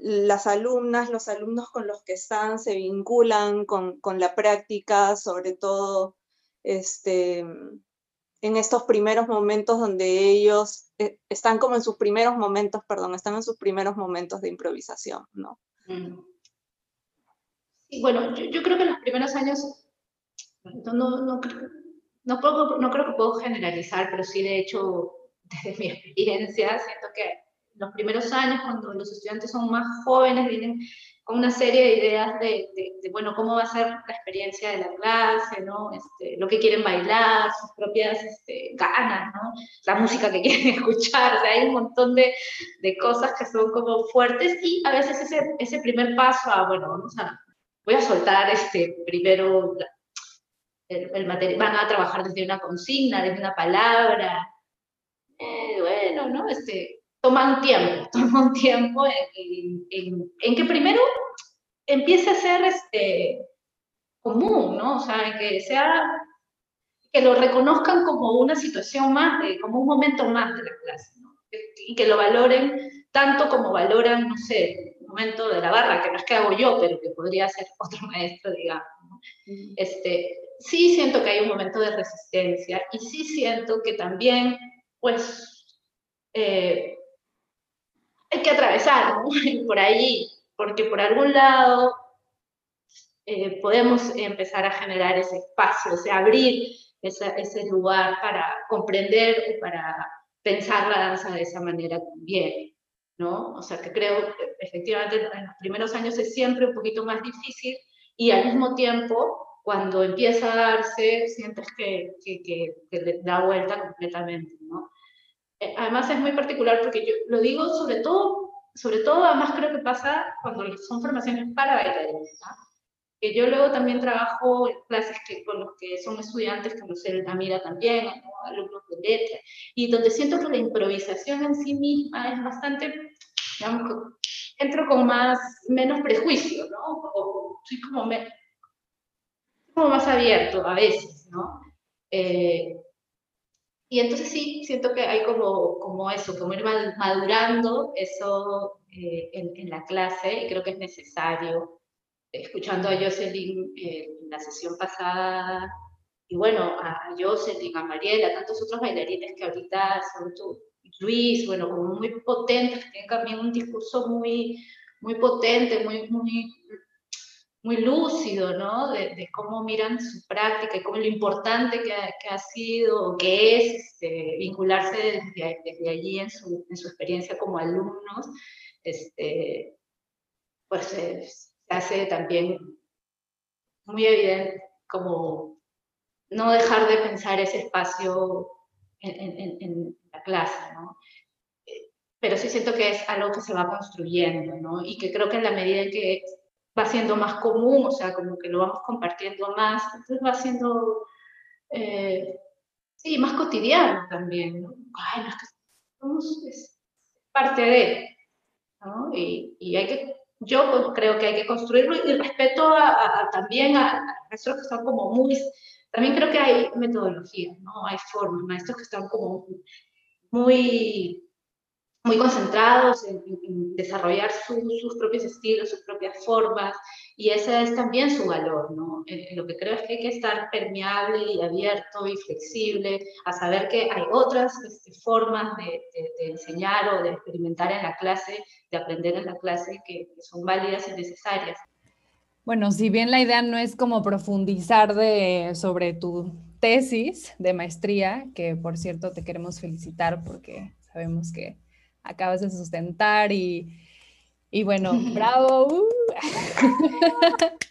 las alumnas, los alumnos con los que están se vinculan con, con la práctica, sobre todo este, en estos primeros momentos donde ellos eh, están como en sus primeros momentos, perdón, están en sus primeros momentos de improvisación, ¿no? Mm. Sí, bueno, yo, creo que en los primeros años, no, no, no, no, puedo, no creo que puedo generalizar, pero sí de hecho, <laughs> desde mi experiencia, siento que los primeros años, cuando los estudiantes son más jóvenes, vienen con una serie de ideas de, bueno, cómo va a ser la experiencia de la clase, ¿no? Este, lo que quieren bailar, sus propias este, ganas, ¿no? La música que <laughs> quieren escuchar, o sea, hay un montón de, de, cosas que son como fuertes y a veces ese, ese primer paso a, bueno, vamos a, voy a soltar este, primero el, el material, van a trabajar desde una consigna, desde una palabra, eh, bueno, ¿no? Este, toma un tiempo, <laughs> toma un tiempo en, que primero empiece a ser este, común, ¿no? O sea, que sea, que lo reconozcan como una situación más, como un momento más de la clase, ¿no? Y que lo valoren tanto como valoran, no sé, el momento de la barra, que no es que hago yo, pero que podría ser <laughs> otro maestro, digamos. ¿no? Este, sí siento que hay un momento de resistencia y sí siento que también, pues, eh, hay que atravesar <laughs> por ahí, porque por algún lado eh, podemos empezar a generar ese espacio, o sea, abrir ese lugar para comprender o para pensar la danza de esa manera también, ¿no? O sea, que creo que efectivamente en los primeros años es siempre un poquito más difícil y al mismo tiempo, cuando empieza a darse, sientes que, que, que, da vuelta completamente, ¿no? Eh, además es muy particular porque yo lo digo sobre todo, sobre todo además creo que pasa cuando son formaciones para bailarines, que yo luego también trabajo en clases que, con los que son estudiantes, como ser la mira también, alumnos de letra, y donde siento que la improvisación en sí misma es bastante, digamos, entro con más, menos prejuicio, ¿no? O soy como, como más abierto a veces, ¿no? Eh, y entonces sí, siento que hay como, como eso, como ir madurando eso eh, en, la clase y creo que es necesario. Escuchando a Jocelyn eh, en la sesión pasada, y bueno, a Jocelyn, a Mariela, a tantos otros bailarines que ahorita son tú, Luis, bueno, como muy potentes, que tienen también un discurso muy, muy potente, muy, muy muy lúcido, ¿no? De, cómo miran su práctica y cómo lo importante que ha, que ha sido, que es este, vincularse desde, desde, allí en su, en su experiencia como alumnos, este, pues se hace también muy evidente como no dejar de pensar ese espacio en, en, en la clase, ¿no? Pero sí siento que es algo que se va construyendo, ¿no? Y que creo que en la medida en que va siendo más común, o sea, como que lo vamos compartiendo más, entonces va siendo, eh, sí, más cotidiano también, ¿no? Ay, no, que somos parte de, ¿no? Y, hay que, yo pues, creo que hay que construirlo y respeto a, también a, que están como muy, también creo que hay metodologías, ¿no? Hay formas, maestros que están como muy muy concentrados en, desarrollar sus propios estilos, sus propias formas, y ese es también su valor, ¿no? lo que creo es que hay que estar permeable y abierto y flexible a saber que hay otras este, formas de, enseñar o de experimentar en la clase, de aprender en la clase que, son válidas y necesarias. Bueno, si bien la idea no es como profundizar de, sobre tu tesis de maestría, que por cierto te queremos felicitar porque sabemos que acabas de sustentar y, y bueno, <laughs> bravo. Uh. <laughs>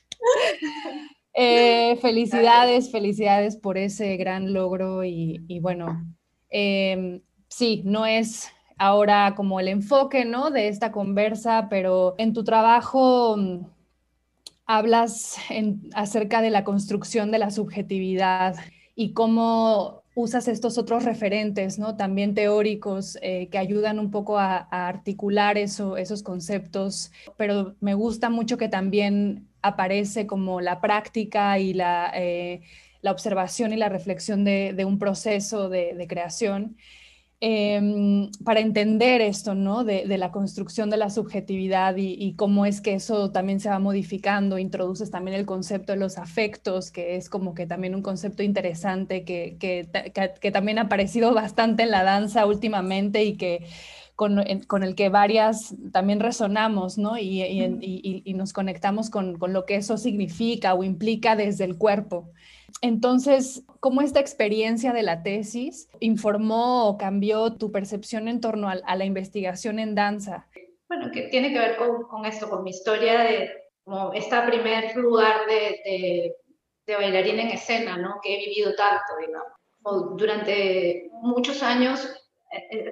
Eh, felicidades, felicidades por ese gran logro y, bueno, em, sí, no es ahora como el enfoque, ¿no? De esta conversa, pero en tu trabajo mm, hablas acerca de la construcción de la subjetividad y cómo usas estos otros referentes, ¿no? También teóricos eh, que ayudan un poco a, articular eso, esos conceptos, pero me gusta mucho que también aparece como la práctica y la, eh, observación y la reflexión de, un proceso de creación. Em, para entender esto, ¿no? De, la construcción de la subjetividad y, cómo es que eso también se va modificando. Introduces también el concepto de los afectos, que es como que también un concepto interesante que, que, también ha aparecido bastante en la danza últimamente y que con, el que varias también resonamos, ¿no? Y, y nos conectamos con, con lo que eso significa o implica desde el cuerpo. Entonces, ¿cómo esta experiencia de la tesis informó o cambió tu percepción en torno a, la investigación en danza? Bueno, que tiene que ver con, esto, con mi historia de como este primer lugar de, de, bailarina en escena, ¿no? Que he vivido tanto, digamos. durante muchos años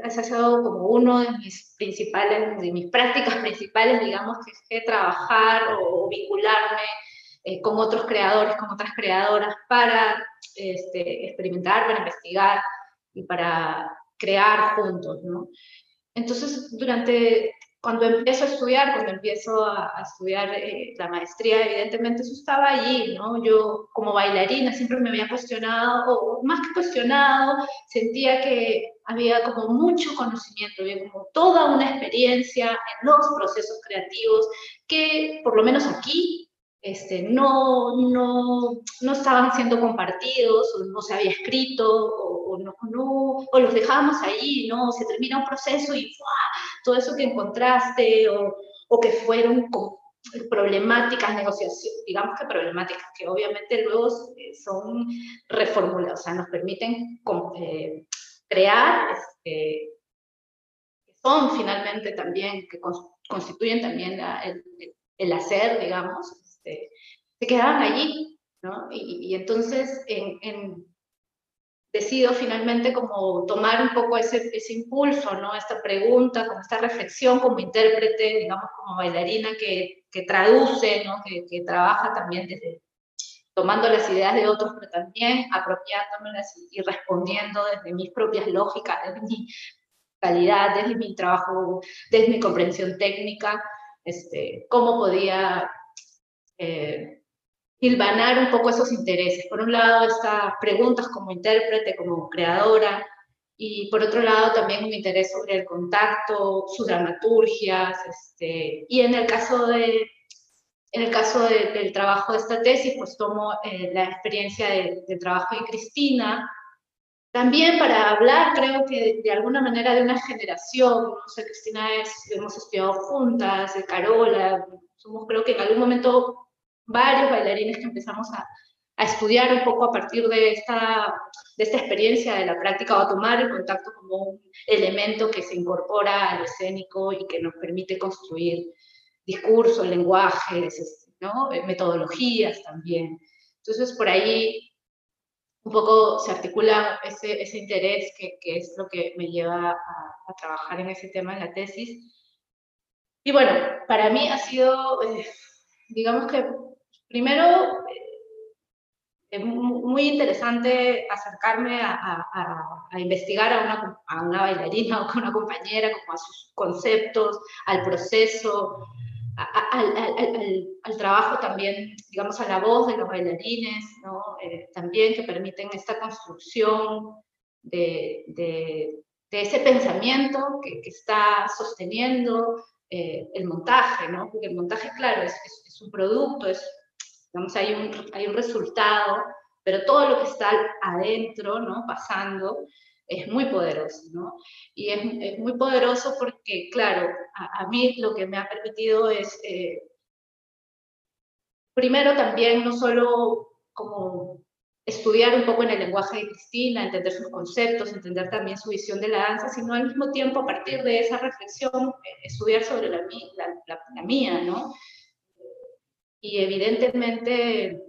ha sido como uno de mis principales, de mis prácticas <laughs> principales, digamos, que es trabajar o vincularme eh, con otros creadores, con otras creadoras, para este, experimentar, para investigar y para crear juntos, ¿no? Entonces, durante, cuando empiezo a estudiar, cuando empiezo a, estudiar eh, la maestría, evidentemente eso estaba allí, ¿no? Yo como bailarina siempre me había cuestionado, o más que cuestionado, sentía que había como mucho conocimiento, había como toda una experiencia en los procesos creativos que, por lo menos aquí, este, no, no, no, estaban siendo compartidos, o no se había escrito, o, no, o los dejábamos ahí, ¿no? Se termina un proceso y todo eso que encontraste, o, o que fueron problemáticas, negociaciones, digamos que problemáticas, que obviamente luego eh, son reformuladas, o sea, nos permiten eh, crear, este, son finalmente también, que constituyen también el, el hacer, digamos, este, se quedaban allí, ¿no? Y, entonces en, decido finalmente como tomar un poco ese, impulso, ¿no? Esta pregunta, como esta reflexión como intérprete, digamos como bailarina que, traduce, ¿no? Que, trabaja también desde tomando las ideas de otros, pero también apropiándomelas y respondiendo desde mis propias lógicas, desde mi calidad, desde mi trabajo, desde mi comprensión técnica, este, cómo podía eh, un poco esos intereses. Por un lado, estas preguntas como intérprete, como creadora, y por otro lado también un interés sobre el contacto, sus dramaturgias, este, y en el caso, de, en el caso del trabajo de esta tesis, pues tomo eh, la experiencia del de trabajo de Cristina, también para hablar, creo que de, alguna manera de una generación, no sé, Cristina es, hemos estudiado juntas, Carola, somos creo que en algún momento varios bailarines que empezamos a, a estudiar un poco a partir de esta, de esta experiencia de la práctica o a tomar el contacto como un elemento que se incorpora al escénico y que nos permite construir discursos, lenguajes, ¿no? Eh, metodologías también. Entonces, por ahí un poco se articula ese, ese interés que, que, es lo que me lleva a, a, trabajar en ese tema en la tesis. Y bueno, para mí ha sido, eh, digamos que Primero, es muy interesante acercarme a, investigar a una, a una, bailarina o a una compañera, como a sus conceptos, al proceso, al, al, al, trabajo también, digamos, a la voz de los bailarines, ¿no? Eh, también que permiten esta construcción de, de, ese pensamiento que, que está sosteniendo eh, el montaje, ¿no? porque el montaje, claro, es, es, es un producto, es Digamos, hay un, hay un resultado, pero todo lo que está adentro, ¿no? Pasando, es muy poderoso, ¿no? Y es, es muy poderoso porque, claro, a, mí lo que me ha permitido es, eh, primero también, no solo como estudiar un poco en el lenguaje de Cristina, entender sus conceptos, entender también su visión de la danza, sino al mismo tiempo a partir de esa reflexión eh, estudiar sobre la, la, la, mía, ¿no? Y evidentemente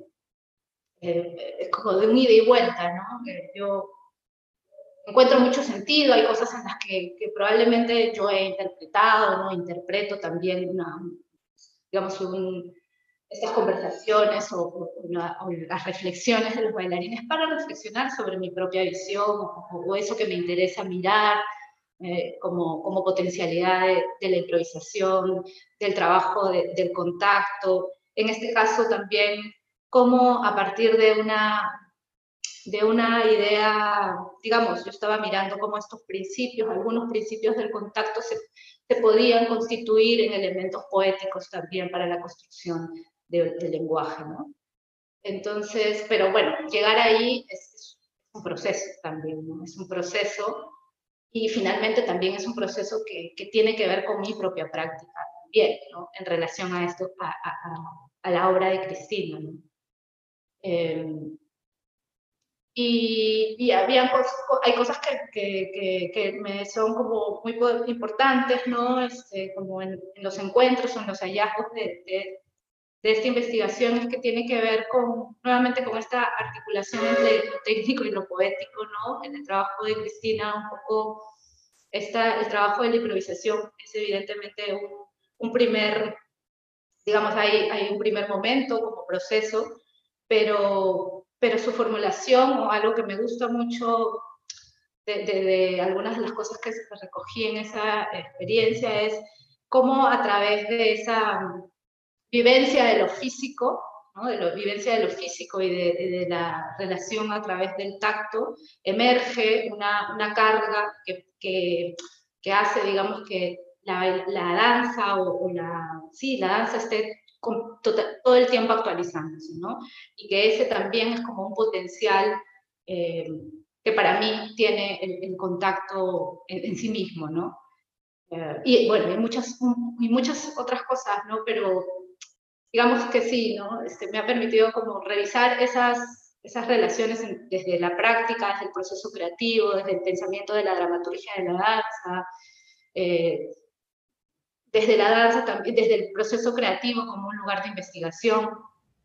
eh, es como de un ida y vuelta, ¿no? Yo encuentro mucho sentido, hay cosas en las que, que probablemente yo he interpretado, ¿no? Interpreto también una, digamos, un, estas conversaciones o, las reflexiones de los bailarines para reflexionar sobre mi propia visión o, eso que me interesa mirar eh, como, como, potencialidad de, la improvisación, del trabajo, del contacto. En este caso también, cómo a partir de una, de una idea, digamos, yo estaba mirando cómo estos principios, algunos principios del contacto se, se podían constituir en elementos poéticos también para la construcción del lenguaje, ¿no? Entonces, pero bueno, llegar ahí es, un proceso también, ¿no? Es un proceso y finalmente también es un proceso que, que tiene que ver con mi propia práctica también, ¿no? En relación a esto, a, a, a la obra de Cristina, ¿no? Em, y, y había hay cosas que, que, que, me son como muy importantes, ¿no? Este, como en, los encuentros en los hallazgos de, de esta investigación es que tiene que ver con, nuevamente, con esta articulación entre lo técnico y lo poético, ¿no? En el trabajo de Cristina, un poco, esta, el trabajo de la improvisación es evidentemente un, un primer, digamos, hay, hay un primer momento como proceso, pero, pero su formulación, o algo que me gusta mucho de, algunas de las cosas que recogí en esa experiencia, es cómo a través de esa vivencia de lo físico, de la vivencia de lo físico y de, la relación a través del tacto, emerge una, carga que, hace, digamos, que la, danza o, la, sí, la danza esté todo el tiempo actualizándose, ¿no? Y que ese también es como un potencial eh, que para mí tiene el, contacto en, sí mismo, ¿no? Eh, y bueno, hay muchas, y muchas otras cosas, ¿no? Pero digamos que sí, ¿no? Este, me ha permitido como revisar esas, esas relaciones desde la práctica, desde el proceso creativo, desde el pensamiento de la dramaturgia de la danza, eh, desde la danza también, desde el proceso creativo como un lugar de investigación,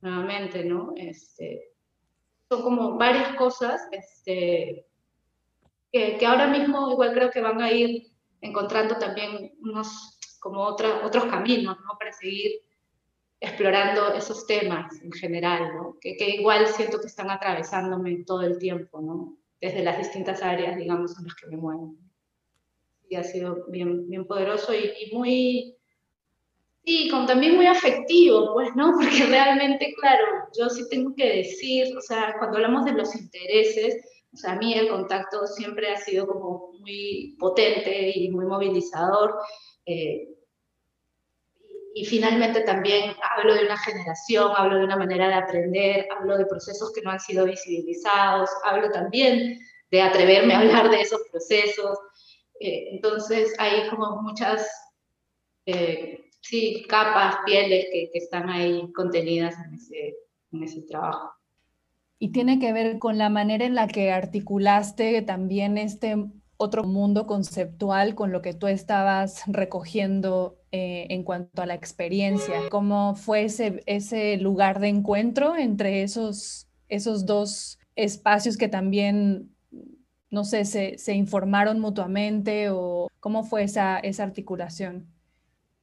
nuevamente, ¿no? Este, son como varias cosas este, que, ahora mismo igual creo que van a ir encontrando también unos, como otra, otros caminos, ¿no? Para seguir explorando esos temas en general, que, que, igual siento que están atravesándome todo el tiempo, ¿no? desde las distintas áreas, digamos, en las que me muevo. Y ha sido bien, bien poderoso y, y muy, como también muy afectivo, pues, ¿no? <laughs> Porque realmente, claro, yo sí tengo que decir, o sea, cuando hablamos de los intereses, o sea, a mí el contacto siempre ha sido como muy potente y muy movilizador. Eh, y finalmente también hablo de una generación, hablo de una manera de aprender, hablo de procesos que no han sido visibilizados, hablo también de atreverme a hablar de esos procesos. Eh, entonces hay como muchas, eh, capas, pieles que, están ahí contenidas en ese, trabajo. Y tiene que ver con la manera en la que articulaste también este otro mundo conceptual con lo que tú estabas recogiendo eh, en cuanto a la experiencia. ¿Cómo fue ese, lugar de encuentro entre esos dos espacios que también, no sé, se, se informaron mutuamente o cómo fue esa, esa articulación?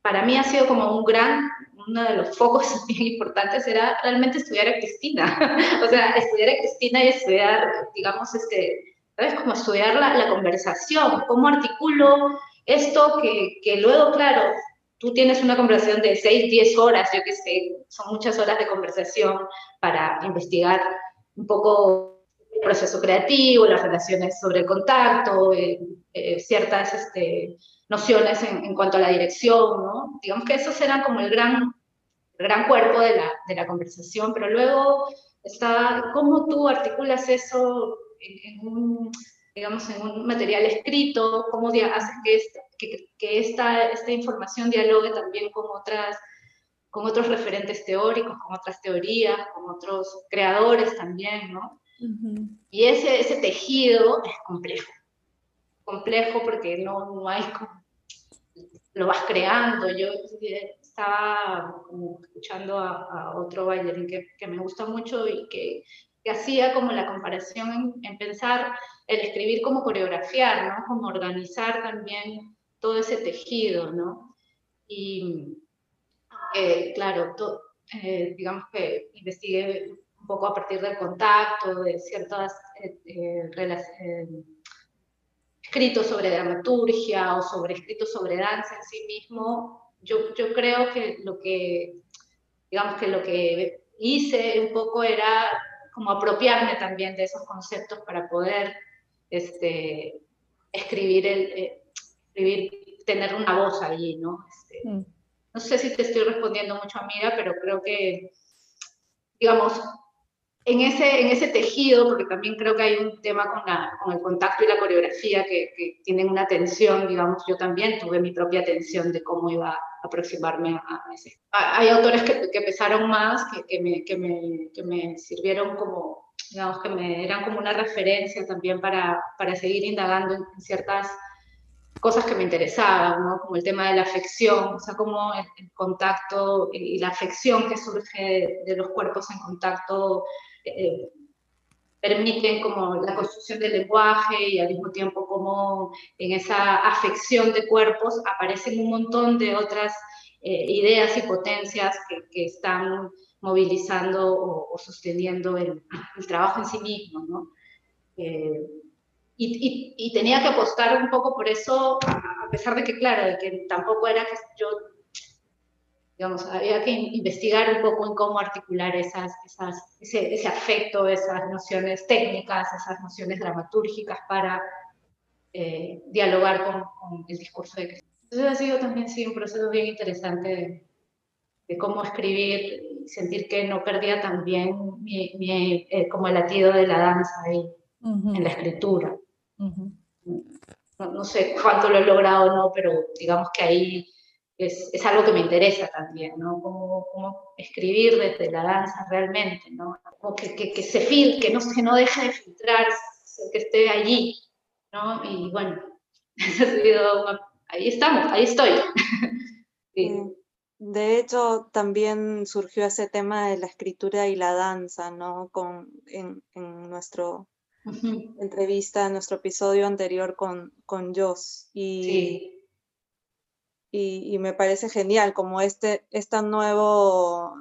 Para mí ha sido como un gran, uno de los focos <laughs> importantes era realmente estudiar a Cristina. <laughs> o sea, estudiar a Cristina y estudiar, digamos, este, ¿sabes? Como estudiar la, la conversación, cómo articulo esto que, que, luego, claro, tú tienes una conversación de 6, 10 horas, yo qué sé, son muchas horas de conversación para investigar un poco el proceso creativo, las relaciones sobre el contacto, eh, eh, ciertas este, nociones en, en, cuanto a la dirección, ¿no? Digamos que esos eran como el gran, el gran cuerpo de la, de la conversación, pero luego está cómo tú articulas eso en, un, digamos, en un material escrito, cómo haces que, esta, que, que esta, esta información dialogue también con otras con otros referentes teóricos, con otras teorías, con otros creadores también, ¿no? Y ese, ese tejido es complejo, complejo porque no, no hay lo vas creando. Yo estaba escuchando a, otro bailarín que, que, me gusta mucho y que, que hacía como la comparación en, pensar el escribir como coreografiar, ¿no? Como organizar también todo ese tejido, ¿no? Y eh, claro, eh, digamos que investigué un poco a partir del contacto, de ciertas eh, escritos sobre dramaturgia o sobre escritos sobre danza en sí mismo, yo, yo creo que lo que, digamos que lo que hice un poco era como apropiarme también de esos conceptos para poder este, escribir, el, escribir, tener una voz allí, ¿no? Este, mm. No sé si te estoy respondiendo mucho, amiga, pero creo que, digamos, en ese, en ese tejido, porque también creo que hay un tema con, la, con el contacto y la coreografía que, que, tienen una tensión, digamos, yo también tuve mi propia tensión de cómo iba a aproximarme a ese. Hay autores que, que pesaron más, que, que, me, que, me, que me sirvieron como, digamos, que me eran como una referencia también para, para seguir indagando en, ciertas cosas que me interesaban, ¿no? como el tema de la afección, o sea, como el, el contacto y la afección que surge de los cuerpos en contacto eh, permiten como la construcción del lenguaje y al mismo tiempo como en esa afección de cuerpos aparecen un montón de otras eh, ideas y potencias que, están movilizando o, sosteniendo el, trabajo en sí mismo, ¿no? Eh, y, y, tenía que apostar un poco por eso, a pesar de que, claro, de que tampoco era que yo digamos, había que investigar un poco en cómo articular esas, esas, ese, ese, afecto, esas nociones técnicas, esas nociones dramatúrgicas para eh, dialogar con, con, el discurso de Cristo. Entonces ha sido también sí, un proceso bien interesante de, cómo escribir y sentir que no perdía también mi, mi, eh, como el latido de la danza ahí, en la escritura. no, no, sé cuánto lo he logrado o no, pero digamos que ahí es, es, algo que me interesa también, ¿no? Cómo, cómo escribir desde la danza realmente, ¿no? Como que, que, que se fil, que no, que no deje de filtrar, que esté allí, ¿no? Y bueno, <laughs> ahí estamos, ahí estoy. <laughs> sí. De hecho, también surgió ese tema de la escritura y la danza, ¿no? Con, en, en nuestro uh -huh. entrevista, en nuestro episodio anterior con, con Joss. Y, sí y, me parece genial como este, este nuevo,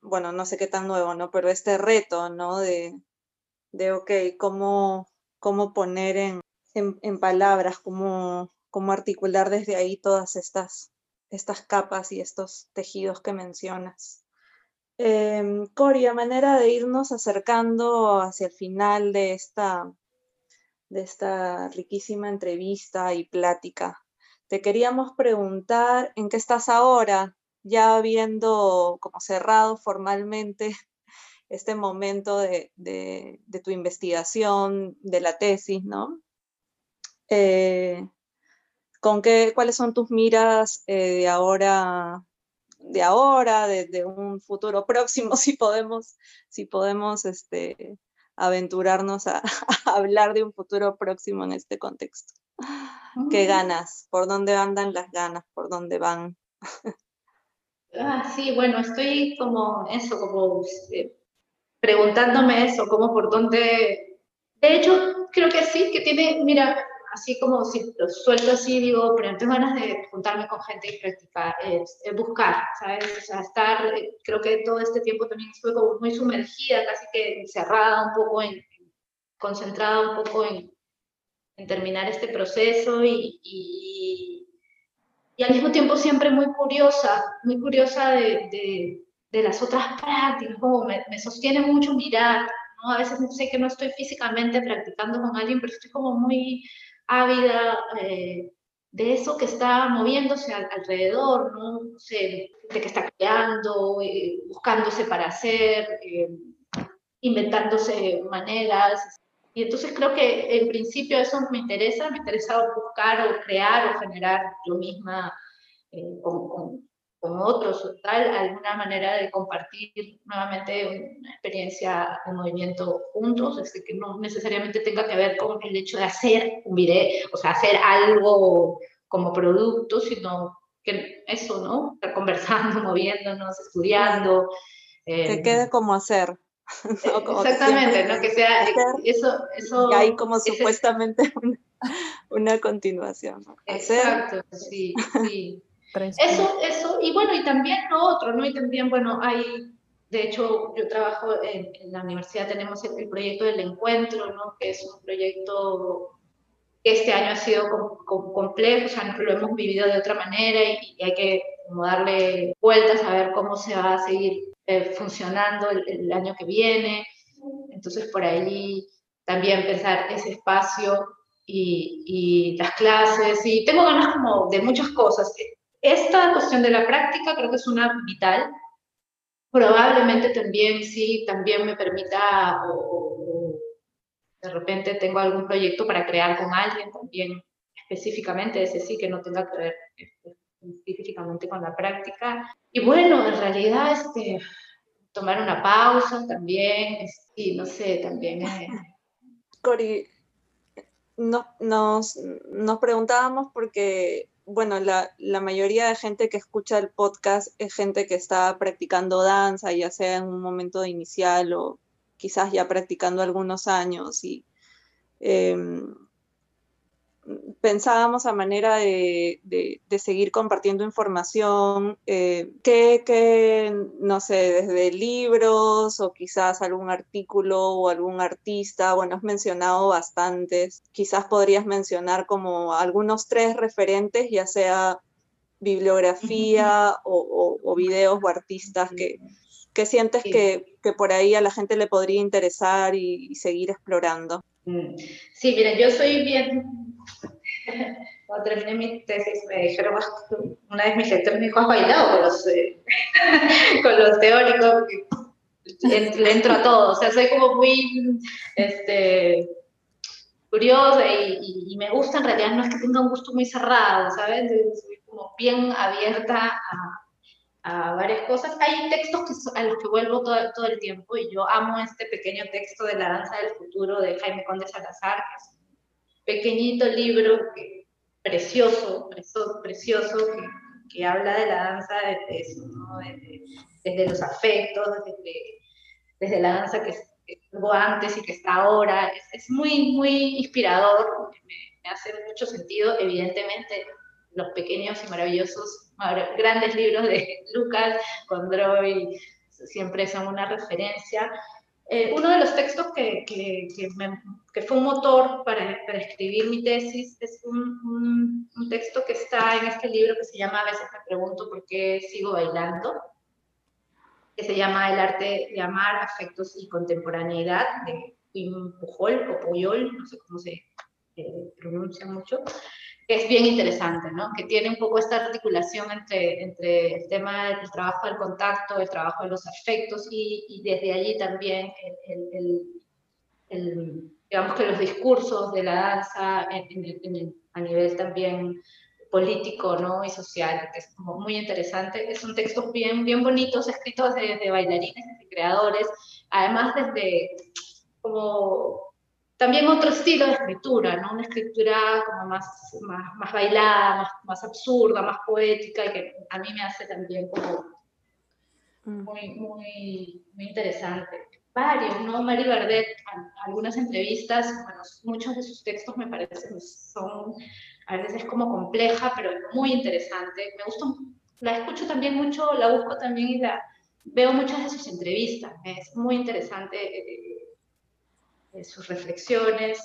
bueno, no sé qué tan nuevo, ¿no? Pero este reto, ¿no? De, de ok, cómo, cómo poner en, en, palabras, cómo, cómo articular desde ahí todas estas, estas capas y estos tejidos que mencionas. Eh, Cori, a manera de irnos acercando hacia el final de esta, de esta riquísima entrevista y plática, te queríamos preguntar en qué estás ahora, ya habiendo como cerrado formalmente <laughs> este momento de, tu investigación, de la tesis, ¿no? Eh, ¿con qué, ¿Cuáles son tus miras eh, de ahora, de ahora, de, un futuro <laughs> próximo, si podemos, si podemos este, aventurarnos a, <laughs> a hablar de un futuro próximo en este contexto? ¿Qué ganas? ¿Por dónde andan las ganas? ¿Por dónde van? ah, sí, bueno, estoy como eso, como eh, preguntándome eso, como por dónde... De hecho, creo que sí, que tiene, mira, así como si lo suelto así, digo, pero tengo ganas de juntarme con gente y practicar, es buscar, ¿sabes? O sea, estar, eh, creo que todo este tiempo también estuve como muy sumergida, casi que encerrada un poco, en, concentrada un poco en, en terminar este proceso y, y, al mismo tiempo siempre muy curiosa, muy curiosa de, de, las otras prácticas, como me, me, sostiene mucho mirar, ¿no? A veces sé que no estoy físicamente practicando con alguien, pero estoy como muy ávida eh, de eso que está moviéndose al, alrededor, ¿no? de que está creando, eh, buscándose para hacer, eh, inventándose maneras, y entonces creo que en principio eso me interesa, me interesa buscar o crear o generar yo misma eh, con, con, con otros o tal, alguna manera de compartir nuevamente una experiencia de movimiento juntos, es que no necesariamente tenga que ver con el hecho de hacer un video, o sea, hacer algo como producto, sino que eso, ¿no? Estar conversando, <laughs> moviéndonos, estudiando. que eh, quede como hacer. <laughs> exactamente, ¿no? Que sea eso, eso. Y hay como supuestamente <laughs> una, continuación. Exacto, sí, <laughs> sí. Eso, eso, y bueno, y también lo otro, ¿no? Y también, bueno, hay, de hecho, yo trabajo en, la universidad, tenemos el, proyecto del encuentro, ¿no? Que es un proyecto que este año ha sido complejo, o sea, lo hemos vivido de otra manera y, hay que como darle vueltas a ver cómo se va a seguir eh, funcionando el, el, año que viene. Entonces, por ahí también pensar ese espacio y, y, las clases, y tengo ganas como de muchas cosas. Esta cuestión de la práctica creo que es una vital. Probablemente también sí, también me permita, o, de repente tengo algún proyecto para crear con alguien también específicamente, ese sí que no tenga que ver específicamente con la práctica. Y bueno, en realidad, este, tomar una pausa también, sí, no sé, también. <laughs> Cori, nos, nos preguntábamos porque bueno, la, la, mayoría de gente que escucha el podcast es gente que está practicando danza, ya sea en un momento inicial o quizás ya practicando algunos años. Y em, pensábamos a manera de, seguir compartiendo información, eh, que, no sé, desde libros o quizás algún artículo o algún artista, bueno, has mencionado bastantes, quizás podrías mencionar como algunos tres referentes, ya sea bibliografía o, videos o artistas que, que sientes que, por ahí a la gente le podría interesar y, seguir explorando. Mm. Sí, mira, yo soy bien cuando terminé mi tesis me dijeron, una vez mis lectores me dijo, has bailado con los, eh, <laughs> con los teóricos, le entro a todo, o sea, soy como muy este, curiosa y, me gusta en realidad, no es que tenga un gusto muy cerrado, ¿sabes? Soy como bien abierta a, a varias cosas. Hay textos que, a los que vuelvo todo, todo, el tiempo y yo amo este pequeño texto de La danza del futuro de Jaime Conde Salazar, que es pequeñito libro precioso, precioso, que, habla de la danza desde eso, desde, los afectos, desde, la danza que, estuvo antes y que está ahora. Es, muy, muy inspirador, me, hace mucho sentido, evidentemente, los pequeños y maravillosos, grandes libros de <laughs> Lucas, Condroy, siempre son una referencia. Eh, uno de los textos que, que, que, fue un motor para, para, escribir mi tesis es un, un, texto que está en este libro que se llama A veces me pregunto por qué sigo bailando, que se llama El arte de amar, afectos y contemporaneidad, de Pujol o Puyol, no sé cómo se eh, pronuncia mucho es bien interesante, ¿no? Que tiene un poco esta articulación entre, entre el tema del trabajo del contacto, el trabajo de los afectos y, y desde allí también el, el, digamos que los discursos de la danza a nivel también político ¿no? y social, que es como muy interesante. Es un texto bien, bien bonitos, escritos desde bailarines, desde creadores, además desde como también otro estilo de escritura, ¿no? Una escritura como más, más, más bailada, más, más, absurda, más poética, y que a mí me hace también como mm. muy, muy, muy interesante. Varios, ¿no? Mari Bardet, algunas entrevistas, bueno, muchos de sus textos me parecen, son, a veces como compleja, pero muy interesante. Me gusta, la escucho también mucho, la busco también y la veo muchas de sus entrevistas. Es muy interesante eh, sus reflexiones.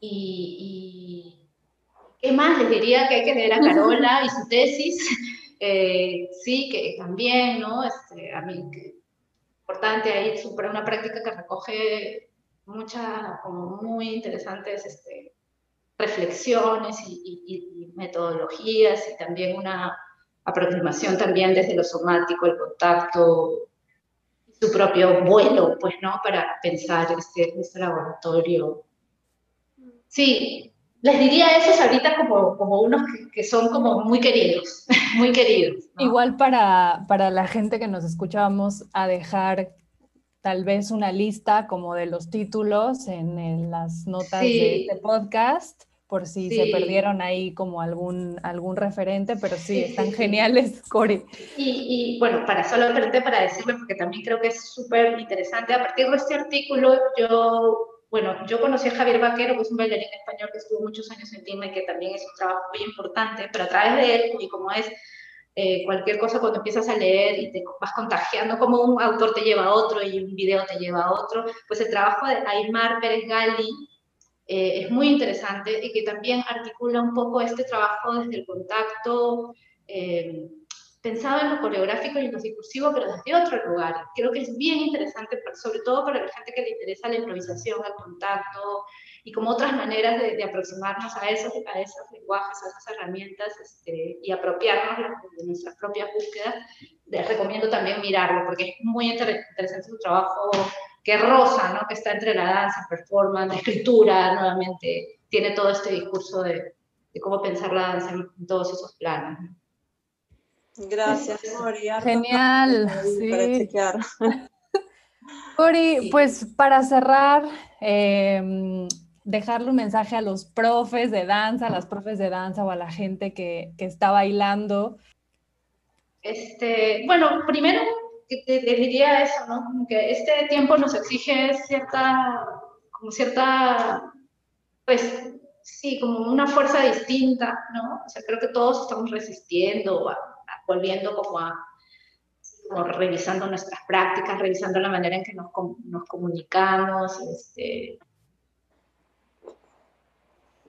Y, ¿qué más? Les diría que hay que leer a Carola y su tesis. <laughs> Eh, sí, que también, ¿no? Este, a mí, importante ahí, super, una práctica que recoge muchas, como muy interesantes este, reflexiones y, metodologías y también una aproximación también desde lo somático, el contacto su propio vuelo, pues, ¿no? Para pensar este, este laboratorio. Sí, les diría esos ahorita como, como unos que, son como muy queridos, <laughs> muy queridos. Igual para, para la gente que nos escuchábamos a dejar tal vez una lista como de los títulos en, las notas de este podcast, por si se perdieron ahí como algún, algún referente, pero sí, están geniales, Cori. Y, y, bueno, para solo para decirme, porque también creo que es súper interesante, a partir de este artículo yo bueno, yo conocí a Javier Vaquero, que es un bailarín español que estuvo muchos años en Lima y que también es un trabajo muy importante, pero a través de él, y como es eh, cualquier cosa cuando empiezas a leer y te vas contagiando, como un autor te lleva a otro y un video te lleva a otro, pues el trabajo de Aymar Pérez Gali eh, es muy interesante y que también articula un poco este trabajo desde el contacto. Eh, pensado en lo coreográfico y en lo discursivo, pero desde otro lugar. Creo que es bien interesante, sobre todo para la gente que le interesa la improvisación, el contacto y como otras maneras de, aproximarnos a esos, a esos lenguajes, a esas herramientas este, y apropiarnos de nuestras propias búsquedas. Les recomiendo también mirarlo porque es muy interesante su trabajo que rosa, ¿no? que está entre la danza, performance, la escritura, nuevamente, tiene todo este discurso de, de cómo pensar la danza en todos esos planos. Gracias, Cori. Genial. Sí. Cori, <laughs> pues para cerrar, em, dejarle un mensaje a los profes de danza, a las profes de danza o a la gente que, que está bailando. Este, bueno, primero te, diría eso, ¿no? que este tiempo nos exige cierta, como cierta, pues sí, como una fuerza distinta, ¿no? O sea, creo que todos estamos resistiendo a, volviendo como a revisando nuestras prácticas, revisando la manera en que nos, nos comunicamos. Este.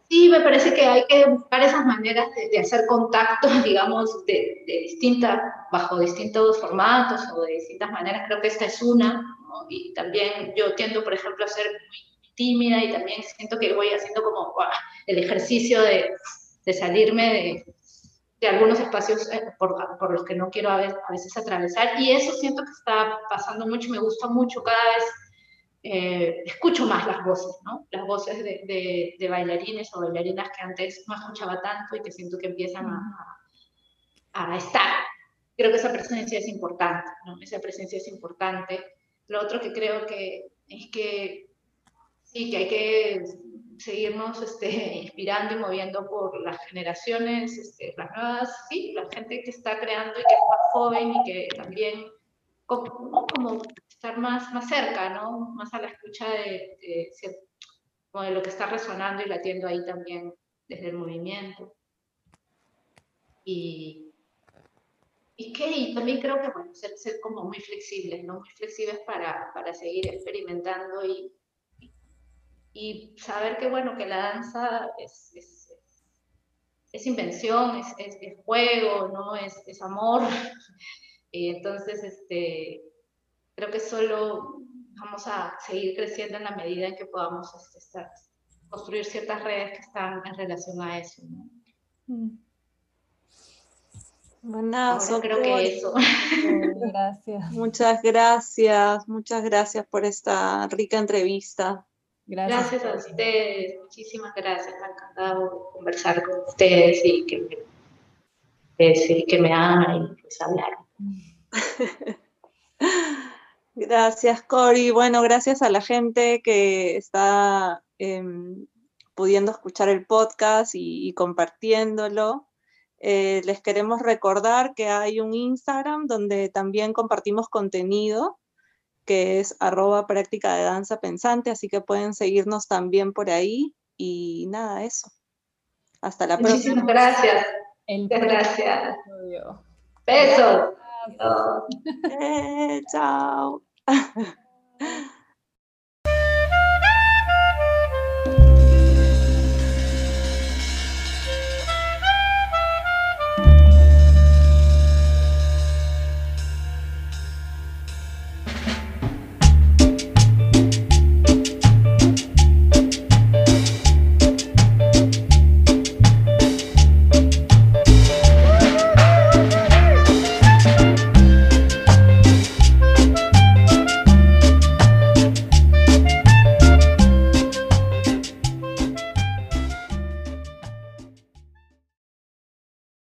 Sí, me parece que hay que buscar esas maneras de, hacer contacto, <laughs> digamos, de, de, distintas, bajo distintos formatos o de distintas maneras. Creo que esta es una. Y también yo tiendo, por ejemplo, a ser muy tímida y también siento que voy haciendo como el ejercicio de, de salirme de, de algunos espacios eh, por, por, los que no quiero a veces, atravesar. Y eso siento que está pasando mucho, me gusta mucho, cada vez eh, escucho más las voces, ¿no? Las voces de, de, bailarines o bailarinas que antes no escuchaba tanto y que siento que empiezan a, a, estar. Creo que esa presencia es importante, ¿no? Esa presencia es importante. Lo otro que creo que es que sí, que hay que seguirnos este, inspirando y moviendo por las generaciones, este, las nuevas, sí, la gente que está creando y que es más joven y que también como, como estar más, más cerca, ¿no? Más a la escucha de, de, lo que está resonando y latiendo ahí también desde el movimiento. Y, y que y también creo que, bueno, ser, ser como muy flexibles, ¿no? Muy flexibles para, para seguir experimentando y, y saber que, bueno, que la danza es, es, es invención, es, es, juego, ¿no? Es amor. <laughs> Y entonces, este, creo que solo vamos a seguir creciendo en la medida en que podamos este, estar, construir ciertas redes que están en relación a eso. ¿no? Mm. Bueno, creo que eso. <laughs> Gracias. Muchas gracias, muchas gracias por esta rica entrevista. Gracias. a ustedes, muchísimas gracias. Me ha encantado conversar con ustedes y que me, que, que me hagan y pues hablar. <laughs> Gracias, Cori. Bueno, gracias a la gente que está em, pudiendo escuchar el podcast y, compartiéndolo. Eh, les queremos recordar que hay un Instagram donde también compartimos contenido que es arroba práctica de danza pensante, así que pueden seguirnos también por ahí. Y nada, eso. Hasta la próxima. gracias. gracias. Besos. Eh, chao. フフフ。